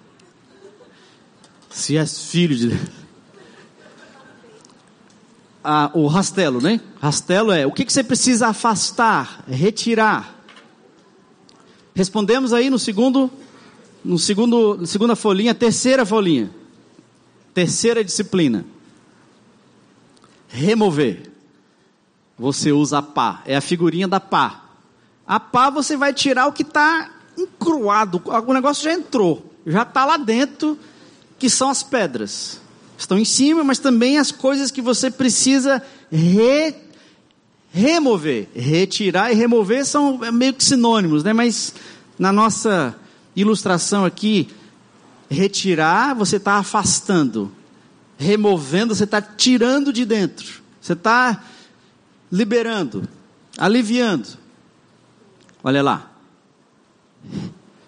Se és filho de Ah, o rastelo, né? Rastelo é o que, que você precisa afastar, retirar. Respondemos aí no segundo, no segundo, segunda folhinha, terceira folhinha. Terceira disciplina. Remover. Você usa a pá, é a figurinha da pá. A pá você vai tirar o que está encruado, o negócio já entrou, já está lá dentro, que são as pedras. Estão em cima, mas também as coisas que você precisa re Remover, retirar e remover são meio que sinônimos, né? Mas na nossa ilustração aqui, retirar, você está afastando. Removendo, você está tirando de dentro. Você está liberando, aliviando. Olha lá.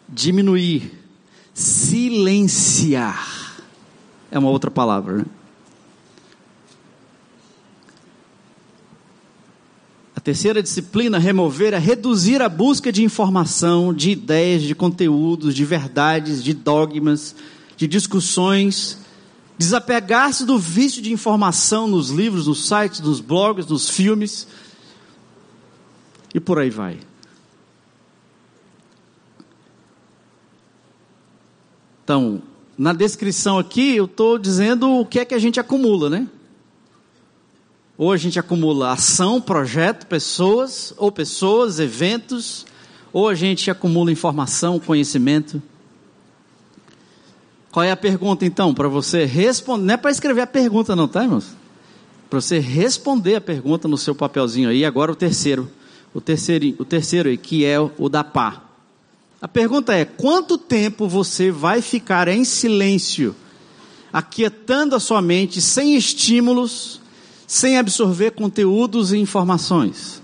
Diminuir, silenciar. É uma outra palavra, né? Terceira disciplina, remover, é reduzir a busca de informação, de ideias, de conteúdos, de verdades, de dogmas, de discussões, desapegar-se do vício de informação nos livros, nos sites, nos blogs, nos filmes e por aí vai. Então, na descrição aqui, eu estou dizendo o que é que a gente acumula, né? Ou a gente acumula ação, projeto, pessoas, ou pessoas, eventos, ou a gente acumula informação, conhecimento. Qual é a pergunta então? Para você responder. Não é para escrever a pergunta, não, tá, irmãos? Para você responder a pergunta no seu papelzinho aí. Agora o terceiro. O terceiro, o terceiro aí, que é o da pá. A pergunta é: quanto tempo você vai ficar em silêncio, aquietando a sua mente, sem estímulos, sem absorver conteúdos e informações.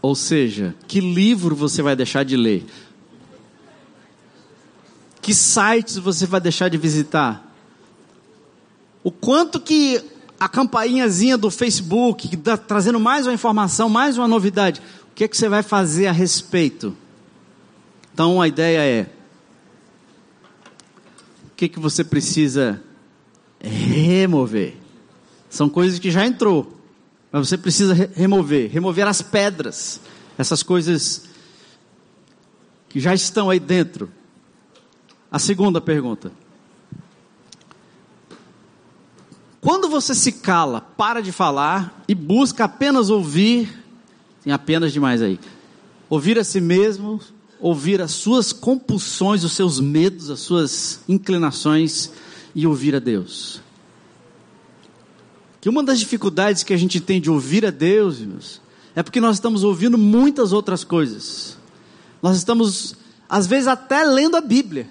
Ou seja, que livro você vai deixar de ler? Que sites você vai deixar de visitar? O quanto que a campainhazinha do Facebook, que está trazendo mais uma informação, mais uma novidade, o que é que você vai fazer a respeito? Então a ideia é que, que você precisa remover. São coisas que já entrou, mas você precisa re remover, remover as pedras, essas coisas que já estão aí dentro. A segunda pergunta. Quando você se cala, para de falar e busca apenas ouvir, tem apenas demais aí. Ouvir a si mesmo, ouvir as suas compulsões, os seus medos, as suas inclinações e ouvir a Deus. Que uma das dificuldades que a gente tem de ouvir a Deus, irmãos, é porque nós estamos ouvindo muitas outras coisas. Nós estamos, às vezes, até lendo a Bíblia.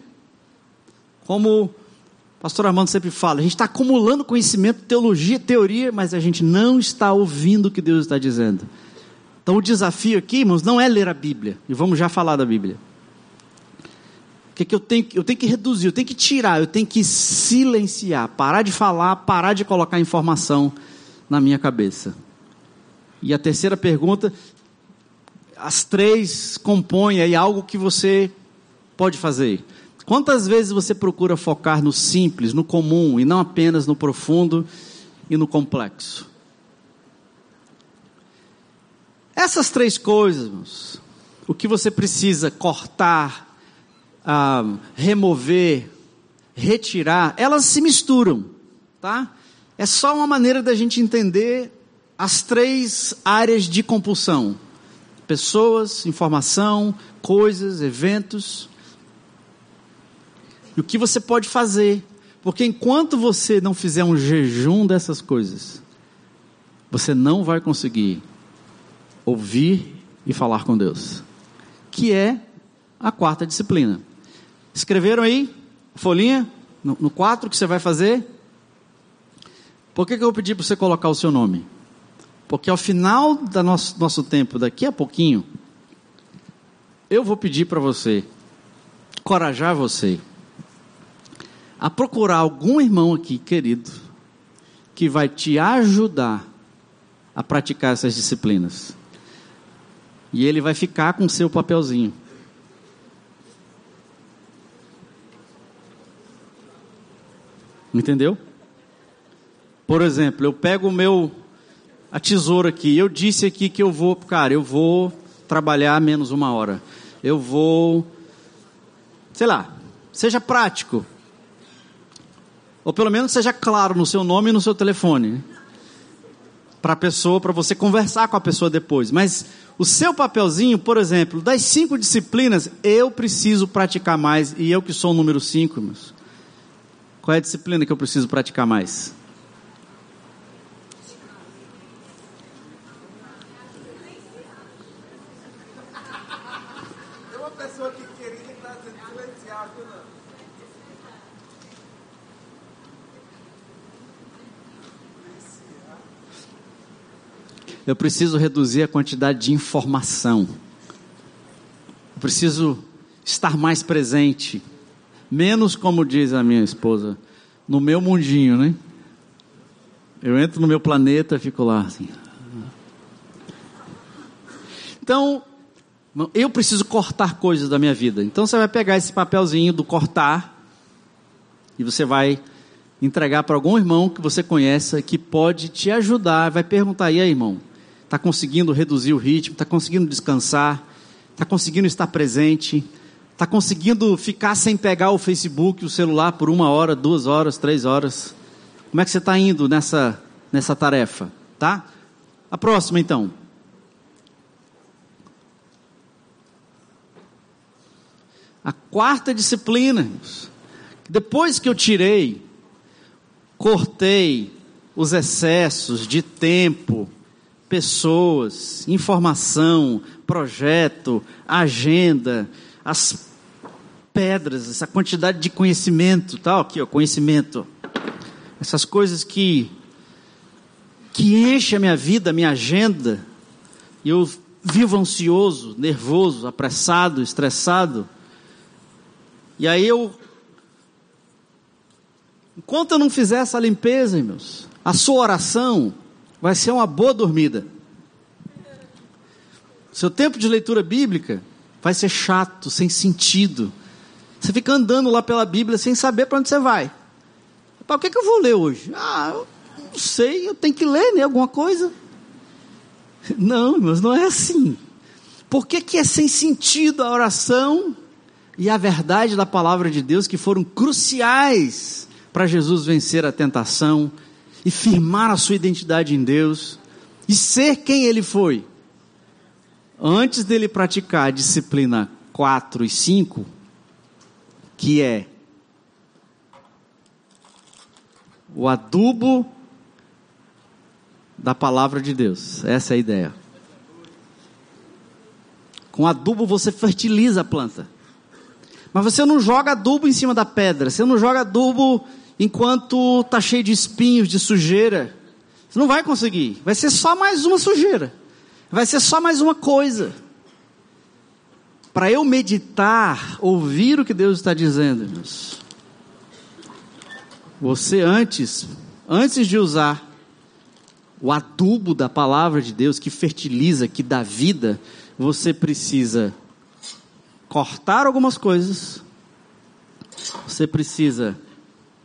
Como o pastor Armando sempre fala, a gente está acumulando conhecimento, teologia, teoria, mas a gente não está ouvindo o que Deus está dizendo. Então o desafio aqui, irmãos, não é ler a Bíblia. E vamos já falar da Bíblia. Que, que eu tenho? Eu tenho que reduzir, eu tenho que tirar, eu tenho que silenciar, parar de falar, parar de colocar informação na minha cabeça. E a terceira pergunta, as três compõem aí algo que você pode fazer. Quantas vezes você procura focar no simples, no comum e não apenas no profundo e no complexo? Essas três coisas, o que você precisa cortar, ah, remover, retirar, elas se misturam, tá? É só uma maneira da gente entender as três áreas de compulsão: pessoas, informação, coisas, eventos. E o que você pode fazer? Porque enquanto você não fizer um jejum dessas coisas, você não vai conseguir ouvir e falar com Deus, que é a quarta disciplina. Escreveram aí, folhinha, no 4 que você vai fazer? Por que, que eu pedi para você colocar o seu nome? Porque ao final do nosso, nosso tempo, daqui a pouquinho, eu vou pedir para você, corajar você, a procurar algum irmão aqui, querido, que vai te ajudar a praticar essas disciplinas. E ele vai ficar com o seu papelzinho. Entendeu? Por exemplo, eu pego o meu a tesoura aqui. Eu disse aqui que eu vou, cara, eu vou trabalhar menos uma hora. Eu vou, sei lá, seja prático. Ou pelo menos seja claro no seu nome e no seu telefone. Para a pessoa, para você conversar com a pessoa depois. Mas o seu papelzinho, por exemplo, das cinco disciplinas, eu preciso praticar mais, e eu que sou o número cinco, meus. Qual é a disciplina que eu preciso praticar mais? eu preciso reduzir a quantidade de informação. Eu preciso estar mais presente. Menos, como diz a minha esposa, no meu mundinho, né? Eu entro no meu planeta e fico lá assim. Então, eu preciso cortar coisas da minha vida. Então você vai pegar esse papelzinho do cortar e você vai entregar para algum irmão que você conheça que pode te ajudar. Vai perguntar: e aí, irmão? está conseguindo reduzir o ritmo, está conseguindo descansar, está conseguindo estar presente, está conseguindo ficar sem pegar o Facebook, o celular por uma hora, duas horas, três horas. Como é que você está indo nessa, nessa tarefa? Tá? A próxima então. A quarta disciplina, depois que eu tirei, cortei os excessos de tempo, pessoas, informação, projeto, agenda, as pedras, essa quantidade de conhecimento, tal, aqui, ó, conhecimento. Essas coisas que que enche a minha vida, a minha agenda, e eu vivo ansioso, nervoso, apressado, estressado. E aí eu enquanto eu não fizer essa limpeza, meus, a sua oração vai ser uma boa dormida. Seu tempo de leitura bíblica vai ser chato, sem sentido. Você fica andando lá pela Bíblia sem saber para onde você vai. Para o que, que eu vou ler hoje? Ah, eu não sei, eu tenho que ler né, alguma coisa. Não, mas não é assim. Por que, que é sem sentido a oração e a verdade da palavra de Deus que foram cruciais para Jesus vencer a tentação e firmar a sua identidade em Deus e ser quem ele foi? Antes dele praticar a disciplina 4 e 5, que é o adubo da palavra de Deus. Essa é a ideia. Com adubo você fertiliza a planta. Mas você não joga adubo em cima da pedra. Você não joga adubo enquanto está cheio de espinhos, de sujeira. Você não vai conseguir. Vai ser só mais uma sujeira. Vai ser só mais uma coisa. Para eu meditar, ouvir o que Deus está dizendo, irmãos. Você antes, antes de usar o adubo da palavra de Deus que fertiliza, que dá vida, você precisa cortar algumas coisas, você precisa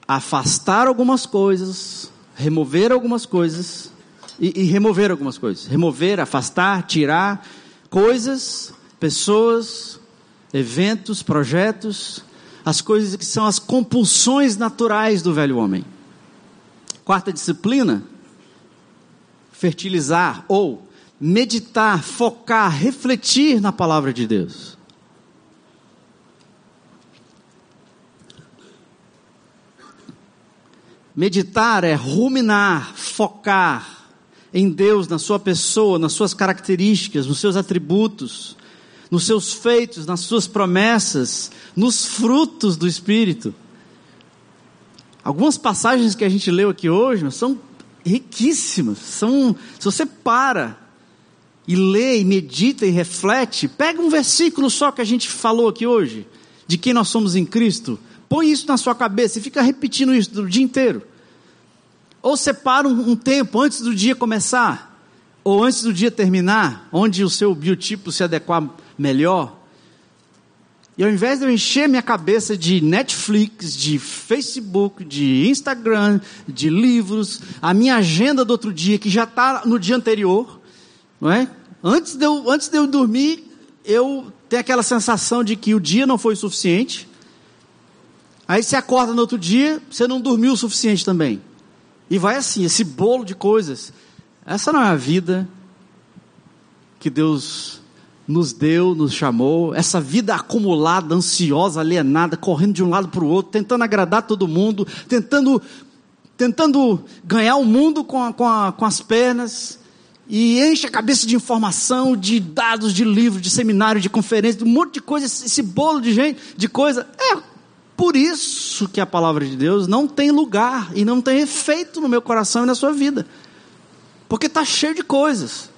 afastar algumas coisas, remover algumas coisas e, e remover algumas coisas. Remover, afastar, tirar coisas, pessoas, eventos, projetos, as coisas que são as compulsões naturais do velho homem. Quarta disciplina, fertilizar ou meditar, focar, refletir na palavra de Deus. Meditar é ruminar, focar em Deus, na sua pessoa, nas suas características, nos seus atributos, nos seus feitos, nas suas promessas, nos frutos do Espírito. Algumas passagens que a gente leu aqui hoje são riquíssimas. São, se você para e lê e medita e reflete, pega um versículo só que a gente falou aqui hoje, de quem nós somos em Cristo, põe isso na sua cabeça e fica repetindo isso o dia inteiro. Ou separa um, um tempo antes do dia começar, ou antes do dia terminar, onde o seu biotipo se adequar melhor, e ao invés de eu encher minha cabeça de Netflix, de Facebook, de Instagram, de livros, a minha agenda do outro dia, que já está no dia anterior, não é? Antes de, eu, antes de eu dormir, eu tenho aquela sensação de que o dia não foi o suficiente. Aí você acorda no outro dia, você não dormiu o suficiente também. E vai assim, esse bolo de coisas. Essa não é a vida que Deus nos deu, nos chamou, essa vida acumulada, ansiosa, alienada, correndo de um lado para o outro, tentando agradar todo mundo, tentando, tentando ganhar o mundo com, a, com, a, com as pernas, e enche a cabeça de informação, de dados, de livros, de seminário, de conferência, de um monte de coisa, esse bolo de gente, de coisa. É por isso que a palavra de Deus não tem lugar e não tem efeito no meu coração e na sua vida. Porque está cheio de coisas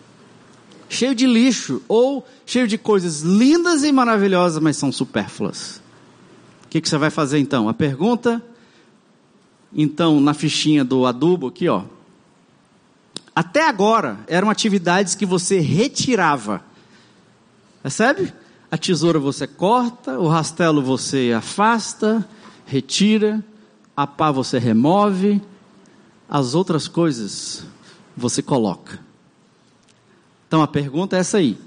cheio de lixo ou cheio de coisas lindas e maravilhosas, mas são supérfluas. O que, que você vai fazer então? A pergunta, então, na fichinha do adubo aqui, ó. Até agora eram atividades que você retirava. Percebe? A tesoura você corta, o rastelo você afasta, retira, a pá você remove, as outras coisas você coloca. Então a pergunta é essa aí.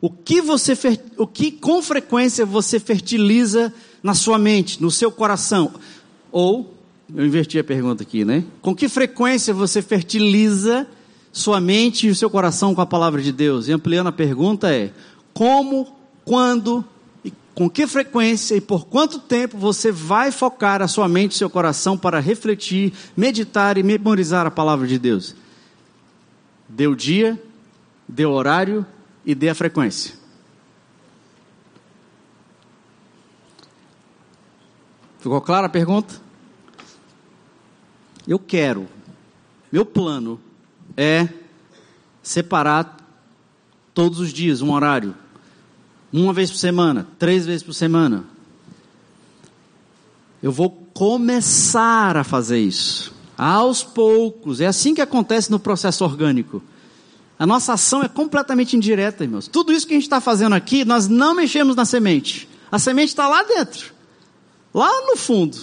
O que você o que com frequência você fertiliza na sua mente, no seu coração? Ou eu inverti a pergunta aqui, né? Com que frequência você fertiliza sua mente e o seu coração com a palavra de Deus? E ampliando a pergunta é: como, quando e com que frequência e por quanto tempo você vai focar a sua mente e seu coração para refletir, meditar e memorizar a palavra de Deus? Deu dia, dê o horário e dê a frequência. Ficou clara a pergunta? Eu quero, meu plano é separar todos os dias um horário, uma vez por semana, três vezes por semana. Eu vou começar a fazer isso, aos poucos. É assim que acontece no processo orgânico. A nossa ação é completamente indireta, irmãos. Tudo isso que a gente está fazendo aqui, nós não mexemos na semente. A semente está lá dentro, lá no fundo.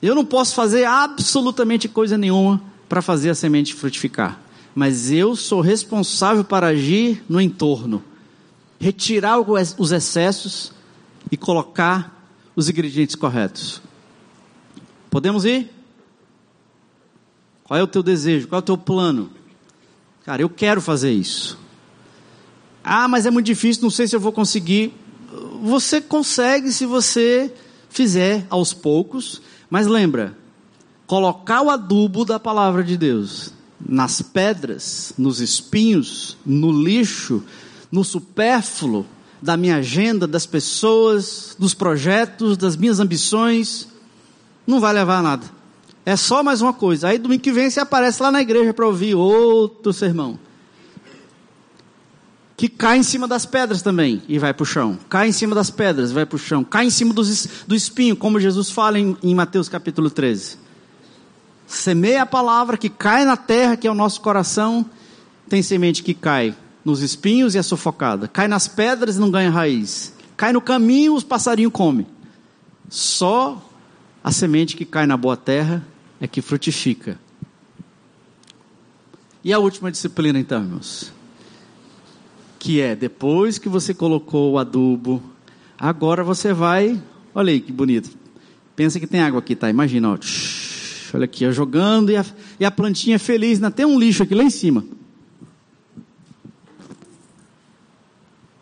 Eu não posso fazer absolutamente coisa nenhuma para fazer a semente frutificar, mas eu sou responsável para agir no entorno, retirar os excessos e colocar os ingredientes corretos. Podemos ir? Qual é o teu desejo? Qual é o teu plano? Cara, eu quero fazer isso. Ah, mas é muito difícil, não sei se eu vou conseguir. Você consegue se você fizer aos poucos, mas lembra, colocar o adubo da palavra de Deus nas pedras, nos espinhos, no lixo, no supérfluo da minha agenda, das pessoas, dos projetos, das minhas ambições, não vai levar a nada. É só mais uma coisa. Aí domingo que vem você aparece lá na igreja para ouvir outro sermão. Que cai em cima das pedras também e vai para o chão. Cai em cima das pedras vai para o chão. Cai em cima dos, do espinho, como Jesus fala em, em Mateus capítulo 13. Semeia a palavra que cai na terra, que é o nosso coração. Tem semente que cai nos espinhos e é sufocada. Cai nas pedras e não ganha raiz. Cai no caminho, os passarinhos comem. Só a semente que cai na boa terra é que frutifica. E a última disciplina, então, irmãos? Que é, depois que você colocou o adubo, agora você vai. Olha aí que bonito. Pensa que tem água aqui, tá? Imagina, ó. Olha aqui, ó, jogando e a, e a plantinha feliz. Ainda tem um lixo aqui lá em cima.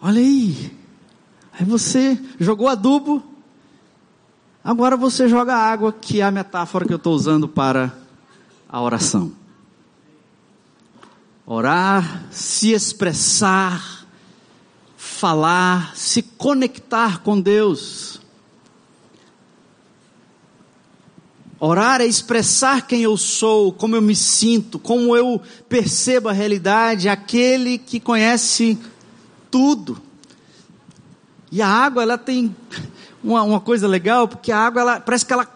Olha aí. Aí você jogou adubo, agora você joga água, que é a metáfora que eu estou usando para a oração. Orar, se expressar, falar, se conectar com Deus. Orar é expressar quem eu sou, como eu me sinto, como eu percebo a realidade, aquele que conhece tudo. E a água, ela tem uma, uma coisa legal, porque a água, ela, parece que ela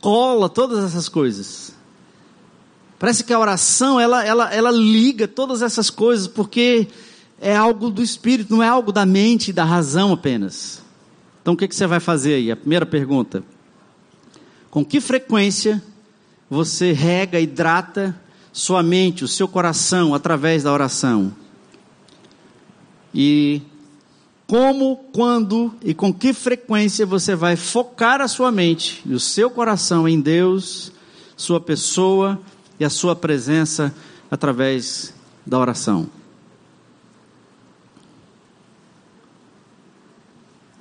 cola todas essas coisas. Parece que a oração, ela, ela, ela liga todas essas coisas, porque é algo do espírito, não é algo da mente e da razão apenas. Então o que, que você vai fazer aí? A primeira pergunta. Com que frequência você rega, hidrata sua mente, o seu coração através da oração? E como, quando e com que frequência você vai focar a sua mente e o seu coração em Deus, sua pessoa e a sua presença através da oração.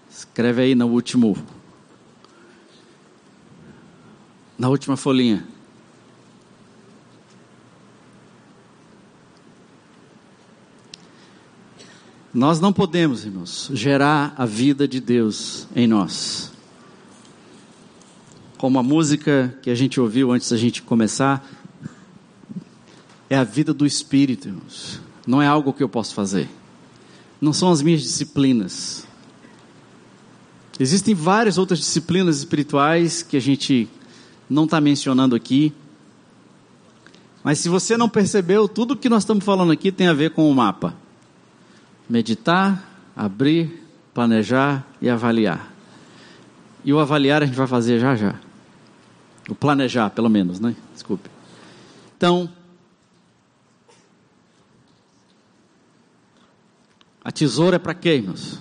Escreve aí no último na última folhinha. Nós não podemos, irmãos, gerar a vida de Deus em nós. Como a música que a gente ouviu antes da gente começar, é a vida do Espírito, irmãos. Não é algo que eu posso fazer. Não são as minhas disciplinas. Existem várias outras disciplinas espirituais que a gente não está mencionando aqui. Mas se você não percebeu, tudo que nós estamos falando aqui tem a ver com o mapa meditar, abrir, planejar e avaliar. E o avaliar a gente vai fazer já já. O planejar, pelo menos, né? Desculpe. Então, a tesoura é para quê, irmãos?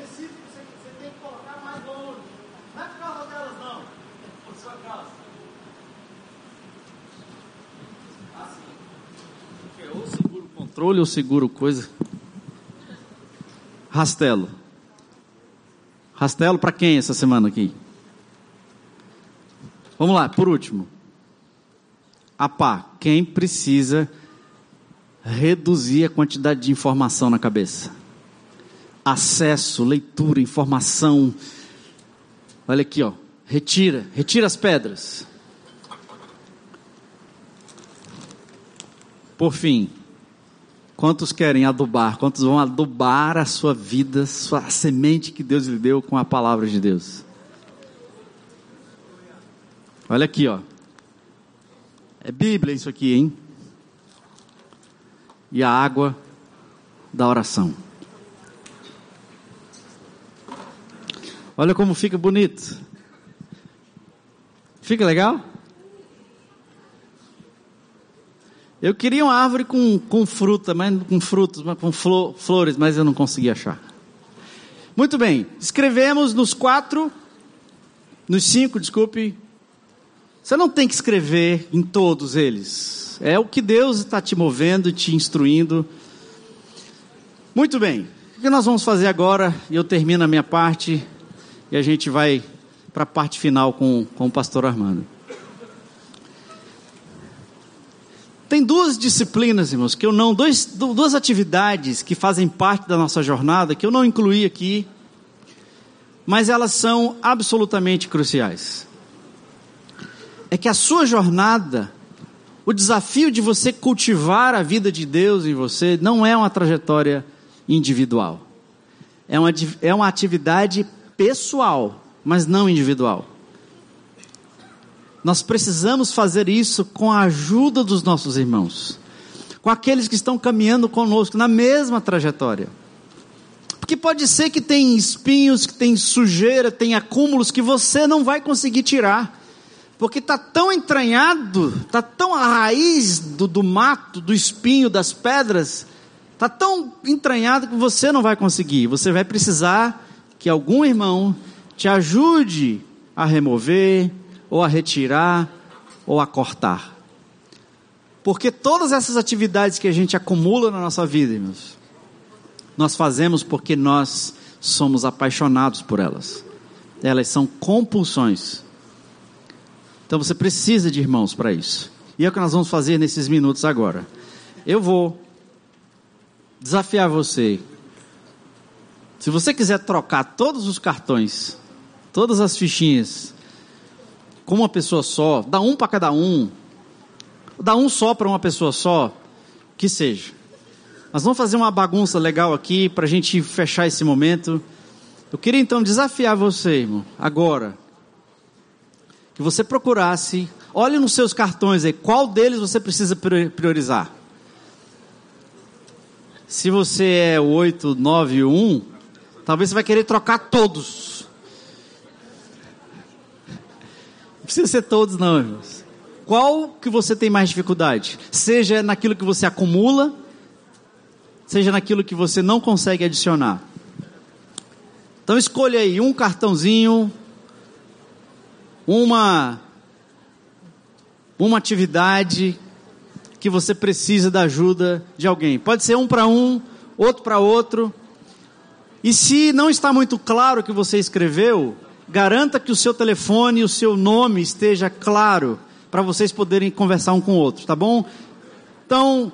Pessoas específicas você, você tem que colocar mais longe? Não é por causa delas, não. Por sua causa. Assim. Porque ou seguro controle ou seguro coisa. Rastelo. Rastelo para quem essa semana aqui? Vamos lá, por último. A pá, quem precisa reduzir a quantidade de informação na cabeça? Acesso, leitura, informação. Olha aqui, ó. Retira, retira as pedras. Por fim, quantos querem adubar? Quantos vão adubar a sua vida, a semente que Deus lhe deu com a palavra de Deus? Olha aqui, ó. É Bíblia isso aqui, hein? E a água da oração. Olha como fica bonito. Fica legal? Eu queria uma árvore com, com fruta, mas com frutos, mas com flor, flores, mas eu não consegui achar. Muito bem, escrevemos nos quatro, nos cinco, desculpe, você não tem que escrever em todos eles. É o que Deus está te movendo, te instruindo. Muito bem. O que nós vamos fazer agora? Eu termino a minha parte e a gente vai para a parte final com, com o pastor Armando. Tem duas disciplinas, irmãos, que eu não, dois, duas atividades que fazem parte da nossa jornada que eu não incluí aqui, mas elas são absolutamente cruciais é que a sua jornada, o desafio de você cultivar a vida de Deus em você, não é uma trajetória individual. É uma, é uma atividade pessoal, mas não individual. Nós precisamos fazer isso com a ajuda dos nossos irmãos, com aqueles que estão caminhando conosco na mesma trajetória. Porque pode ser que tem espinhos, que tem sujeira, tem acúmulos que você não vai conseguir tirar porque está tão entranhado, está tão a raiz do, do mato, do espinho, das pedras, está tão entranhado que você não vai conseguir. Você vai precisar que algum irmão te ajude a remover, ou a retirar, ou a cortar. Porque todas essas atividades que a gente acumula na nossa vida, irmãos, nós fazemos porque nós somos apaixonados por elas. Elas são compulsões. Então você precisa de irmãos para isso. E é o que nós vamos fazer nesses minutos agora. Eu vou desafiar você. Se você quiser trocar todos os cartões, todas as fichinhas, com uma pessoa só, dá um para cada um, dá um só para uma pessoa só, que seja. Nós vamos fazer uma bagunça legal aqui para a gente fechar esse momento. Eu queria então desafiar você, irmão, agora, que você procurasse, olhe nos seus cartões aí, qual deles você precisa priorizar. Se você é o 891, talvez você vai querer trocar todos. Não precisa ser todos não, irmãos. Qual que você tem mais dificuldade? Seja naquilo que você acumula, seja naquilo que você não consegue adicionar. Então escolha aí um cartãozinho uma uma atividade que você precisa da ajuda de alguém. Pode ser um para um, outro para outro. E se não está muito claro o que você escreveu, garanta que o seu telefone e o seu nome esteja claro para vocês poderem conversar um com o outro, tá bom? Então,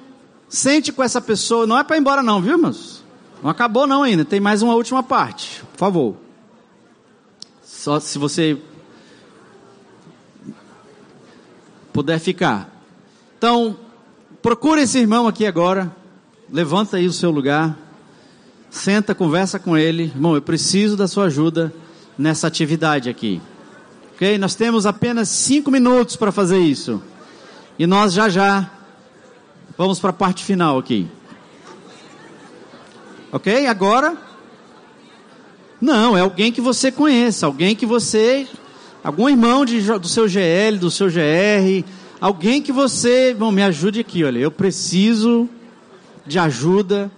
sente com essa pessoa, não é para ir embora não, viu, irmãos? Não acabou não ainda, tem mais uma última parte, por favor. Só se você puder ficar. Então, procure esse irmão aqui agora. Levanta aí o seu lugar. Senta, conversa com ele, irmão, eu preciso da sua ajuda nessa atividade aqui. Ok? Nós temos apenas cinco minutos para fazer isso. E nós já já vamos para a parte final aqui. Ok? Agora. Não, é alguém que você conheça, alguém que você. Algum irmão de, do seu GL, do seu GR, alguém que você. Bom, me ajude aqui, olha, eu preciso de ajuda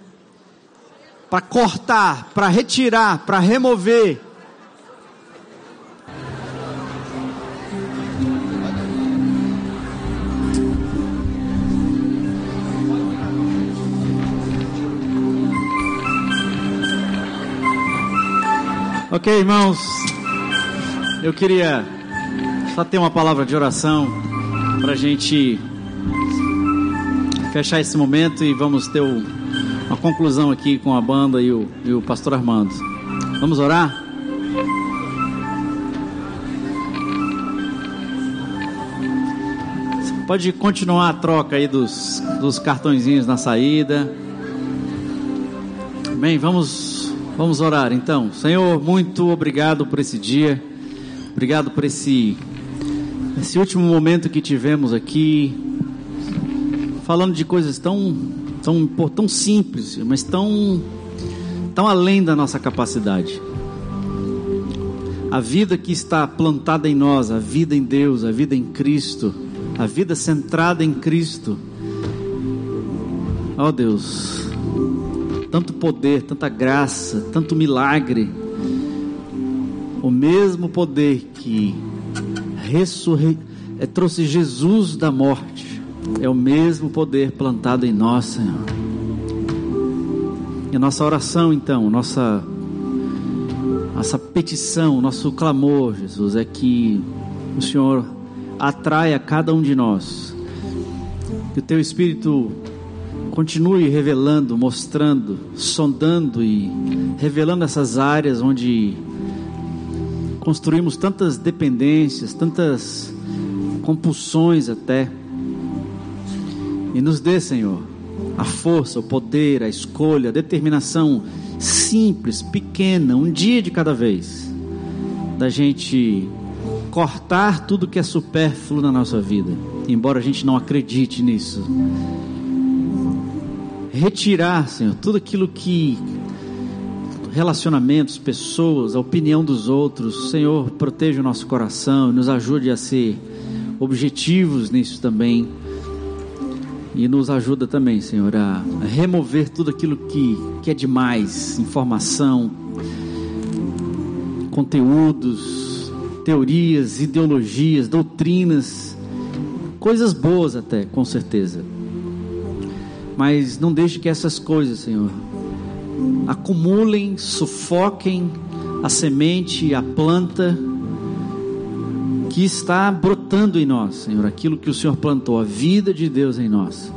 para cortar, para retirar, para remover. Ok, irmãos, eu queria só ter uma palavra de oração para a gente fechar esse momento e vamos ter uma conclusão aqui com a banda e o, e o pastor Armando. Vamos orar? Pode continuar a troca aí dos, dos cartõezinhos na saída. Bem, vamos Vamos orar então. Senhor, muito obrigado por esse dia. Obrigado por esse esse último momento que tivemos aqui falando de coisas tão tão tão simples, mas tão tão além da nossa capacidade. A vida que está plantada em nós, a vida em Deus, a vida em Cristo, a vida centrada em Cristo. Ó oh Deus, tanto poder, tanta graça, tanto milagre. O mesmo poder que ressurre... é, trouxe Jesus da morte é o mesmo poder plantado em nós, Senhor. E a nossa oração, então, nossa, nossa petição, nosso clamor, Jesus, é que o Senhor atraia cada um de nós. Que o Teu Espírito continue revelando, mostrando, sondando e revelando essas áreas onde construímos tantas dependências, tantas compulsões até. E nos dê, Senhor, a força, o poder, a escolha, a determinação simples, pequena, um dia de cada vez, da gente cortar tudo que é supérfluo na nossa vida, embora a gente não acredite nisso. Retirar, Senhor, tudo aquilo que relacionamentos, pessoas, a opinião dos outros, Senhor, proteja o nosso coração, nos ajude a ser objetivos nisso também. E nos ajuda também, Senhor, a remover tudo aquilo que, que é demais, informação, conteúdos, teorias, ideologias, doutrinas, coisas boas até, com certeza. Mas não deixe que essas coisas, Senhor, acumulem, sufoquem a semente, a planta que está brotando em nós, Senhor, aquilo que o Senhor plantou, a vida de Deus em nós,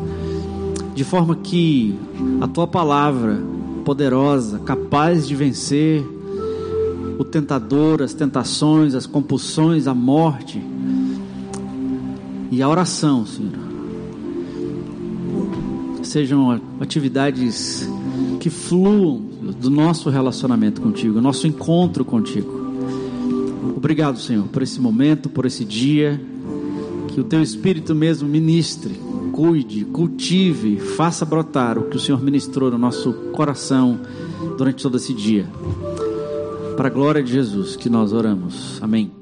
de forma que a tua palavra poderosa, capaz de vencer o tentador, as tentações, as compulsões, a morte e a oração, Senhor, sejam atividades que fluam do nosso relacionamento contigo, nosso encontro contigo. Obrigado, Senhor, por esse momento, por esse dia. Que o teu Espírito mesmo ministre, cuide, cultive, faça brotar o que o Senhor ministrou no nosso coração durante todo esse dia. Para a glória de Jesus que nós oramos. Amém.